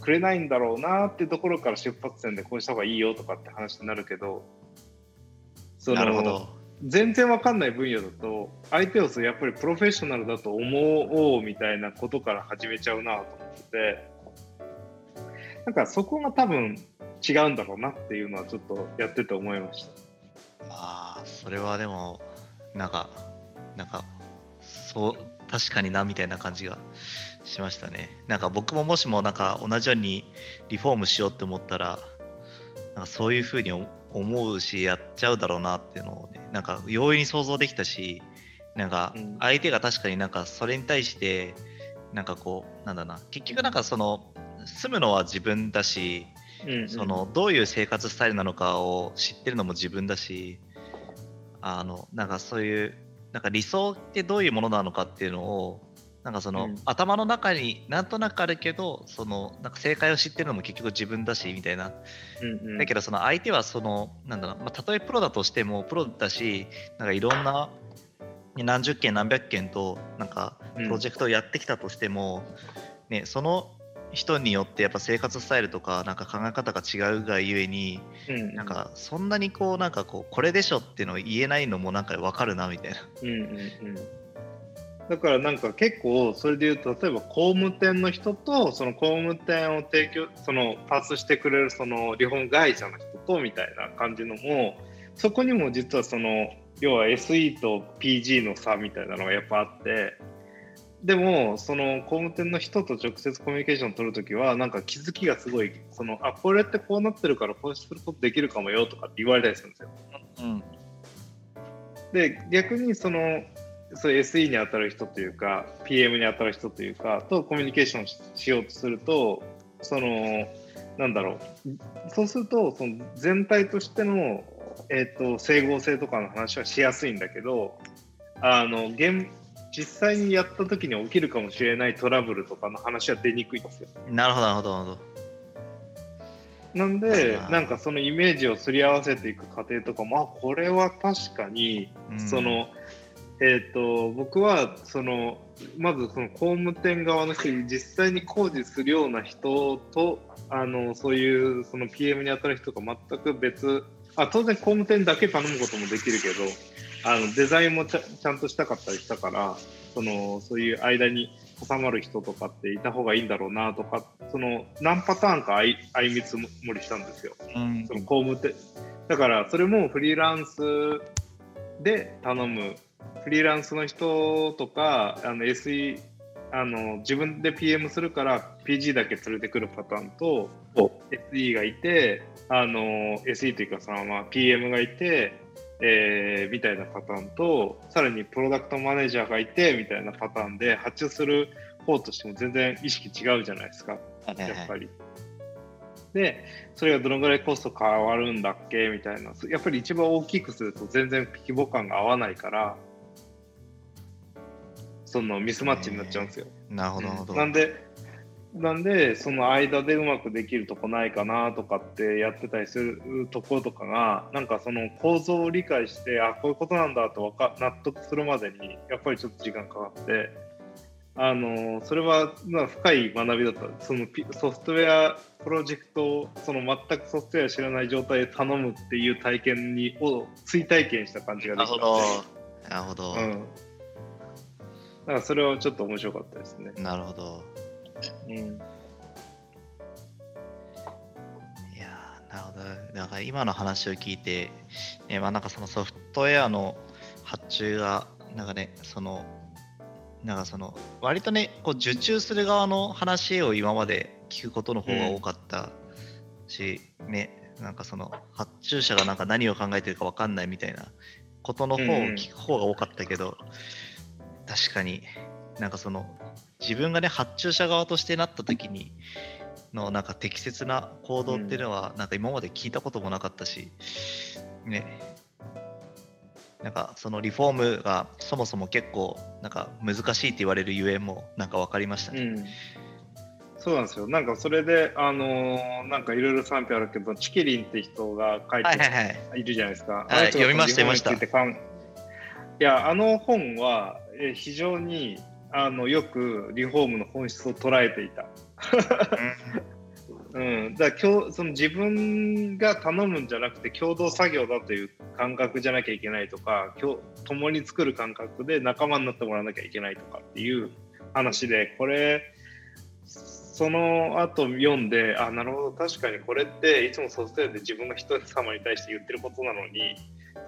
くれないんだろうなってところから出発点でこうした方がいいよとかって話になるけどそのなるほど。全然わかんない分野だと相手をやっぱりプロフェッショナルだと思おうみたいなことから始めちゃうなと思っててなんかそこが多分違うんだろうなっていうのはちょっとやってて思いました。ああ、それはでも、なんか、なんか、そう、確かになみたいな感じがしましたね。なんか僕ももしもなんか同じようにリフォームしようって思ったら、なんかそういうふうに思うし、やっちゃうだろうなっていうのをね、なんか容易に想像できたし、なんかうん相手が確かになんかそれに対して、なんかこう、なんだな、結局なんかその、住むのは自分だし、うんうん。そのどういう生活スタイルなのかを知ってるのも自分だしあのなんかそういうなんか理想ってどういうものなのかっていうのをなんかその、うん。頭の中になんとなくあるけどそのなんか正解を知ってるのも結局自分だしみたいな、うんうん。だけどその相手はそのなんだろう、まあ、たとえプロだとしてもプロだしなんかいろんな何十件何百件となんかプロジェクトをやってきたとしても、ね、その人によってやっぱ生活スタイルとかなんか考え方が違うがゆえにうんなんかそんなにこうなんかこうこれでしょっていうのを言えないのもなんか分かるなみたいな。うんうんうんだからなんか結構それで言うと例えば工務店の人とその工務店を提供そのパーツしてくれるそのリフォーム会社の人とみたいな感じのもそこにも実はその要は SE と PG の差みたいなのがやっぱあってでもその工務店の人と直接コミュニケーション取るときはなんか気づきがすごいそのあこれってこうなってるからこうすることできるかもよとかって言われたりするんですよ。うんで逆にそのそういう SE に当たる人というか PM に当たる人というかとコミュニケーションししようとするとそのなんだろうそうするとその全体としての、えー、と整合性とかの話はしやすいんだけどあの現実際にやった時に起きるかもしれないトラブルとかの話は出にくいんですよ。なるほどなるほどなるほど。なんでなんかそのイメージをすり合わせていく過程とかもあこれは確かにうんその、えー、と僕はそのまずその工務店側の人に実際に工事するような人とあのそういうその PM に当たる人が全く別あ当然工務店だけ頼むこともできるけどあのデザインもちゃちゃんとしたかったりしたからそのそういう間に挟まる人とかっていた方がいいんだろうなとかその何パターンか相相見積もりしたんですよ。うん。その工務店。だからそれもフリーランスで頼む。フリーランスの人とかあの SE あの自分で PM するから PG だけ連れてくるパターンと SE がいてあの SE というかそのまあ PM がいて、えーみたいなパターンとさらにプロダクトマネージャーがいてみたいなパターンで発注する方としても全然意識違うじゃないですか。やっぱり。で、それがどのぐらいコスト変わるんだっけ？みたいな、やっぱり一番大きくすると全然規模感が合わないから、そのミスマッチになっちゃうんですよ。なるほどなるほど。なんで、なんで、その間でうまくできるとこないかなとかってやってたりするところとかが、なんかその構造を理解して、あ、こういうことなんだとわか納得するまでに、やっぱりちょっと時間かかって、あのそれはまあ深い学びだった。そのピソフトウェアプロジェクトをその全くソフトウェア知らない状態で頼むっていう体験にを追体験した感じができた。なるほど。うん。だからそれはちょっと面白かったですね。なるほど。うん。いやなるほど。なんか今の話を聞いて、えまあ、なんかそのソフトウェアの発注が、なんかね、その、なんかその、割とね、こう受注する側の話を今まで聞くことの方が多かったし、ね、なんかその、発注者がなんか何を考えてるか分かんないみたいなことの方を聞く方が多かったけど、確かになんかその、自分がね、発注者側としてなった時に、のなんか適切な行動っていうのは、なんか今まで聞いたこともなかったし、ね、なんかそのリフォームがそもそも結構なんか難しいって言われるゆえんもなんか分かりましたね。うん、そうなんですよ。なんかそれで、あのーなんかいろいろ賛否あるけど、チキリンって人が書いてはいはいはい。いるじゃないですか。はい読みましたその日本についや、あの本は、えー非常にあのよくリフォームの本質を捉えていた。うん、だから今日その自分が頼むんじゃなくて共同作業だという感覚じゃなきゃいけないとか共共に作る感覚で仲間になってもらわなきゃいけないとかっていう話でこれその後読んであなるほど確かにこれっていつもソフトウェアで自分が人様に対して言ってることなのに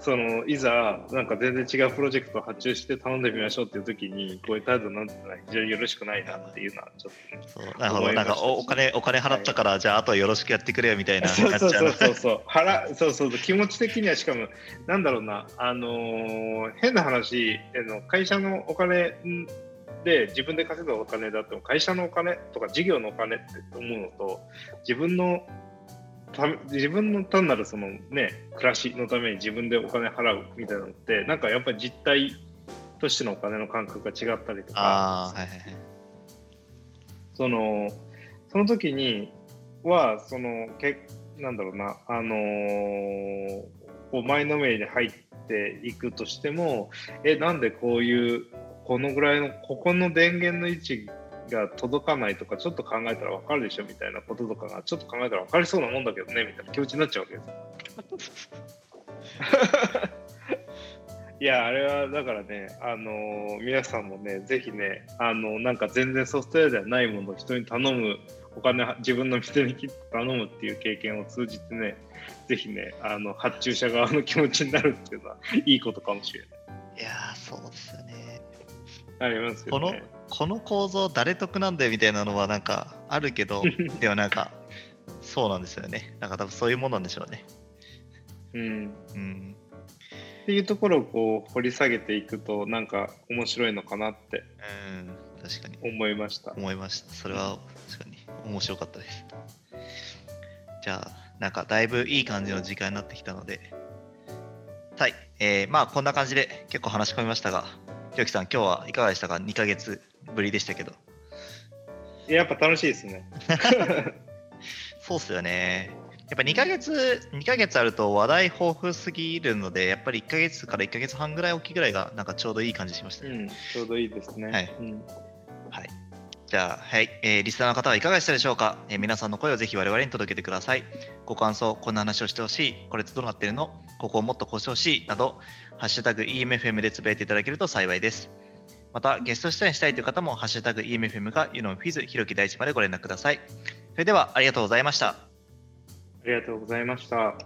そのいざなんか全然違うプロジェクトを発注して頼んでみましょうっていう時にこういう態度になってたら非常によろしくないなっていうのはちょっとねそうなるほど。なんかおお金お金払ったから、じゃああとはよろしくやってくれよみたいなそうそうそうそう。そう腹そうそうそう。気持ち的にはしかもなんだろうな。あのー変な話あの会社のお金んで自分で稼ぐお金だっても会社のお金とか事業のお金って思うのと自分のた自分の単なるそのね暮らしのために自分でお金払うみたいなのってなんかやっぱり実態としてのお金の感覚が違ったりとか、はいはいはい。そのその時にはそのけなんだろうなあのーこう前のめりに入っていくとしてもえなんでこういうこのぐらいのここの電源の位置が届かないとかちょっと考えたら分かるでしょみたいなこととかがちょっと考えたら分かりそうなもんだけどねみたいな気持ちになっちゃうわけですよ。*laughs* いや、あれはだからね、あのー皆さんもね、ぜひね、あのなんか全然ソフトウェアではないものを人に頼む、お金は自分の店に切って頼むっていう経験を通じてね、ぜひね、あの発注者側の気持ちになるっていうのは、いいことかもしれない。いやー、そうですよね。ありますよね。この構造誰得なんだよみたいなのはなんかあるけど、*laughs* でもなんか、そうなんですよね。なんか多分そういうもんなんでしょうね。うん。うん。っていうところをこう掘り下げていくと、なんか面白いのかなってうん、確かに思いました。思いました。それは確かに面白かったです。じゃあ、なんかだいぶいい感じの時間になってきたので、はい。えーまあこんな感じで結構話し込みましたが、ひろきさん、今日はいかがでしたか ?2 ヶ月ぶりでしたけど。やっぱ楽しいですね。そうっすよね。やっぱ2ヶ月、2ヶ月あると話題豊富すぎるので、やっぱり1ヶ月から1ヶ月半ぐらい大きいぐらいがなんかちょうどいい感じしましたね。うん、ちょうどいいですね。はいうんはい。じゃあ、はい、えーリスナーの方はいかがでしたでしょうか、えー皆さんの声をぜひ我々に届けてください。ご感想、こんな話をしてほしい、これってどうなってるの？ここをもっとこうしてほしいなど、ハッシュタグ EMFM でつぶやいていただけると幸いです。また、ゲスト出演したいという方も、ハッシュタグ EMFM か、ユノンフィズ、ひろき大地までご連絡ください。それでは、ありがとうございました。ありがとうございました。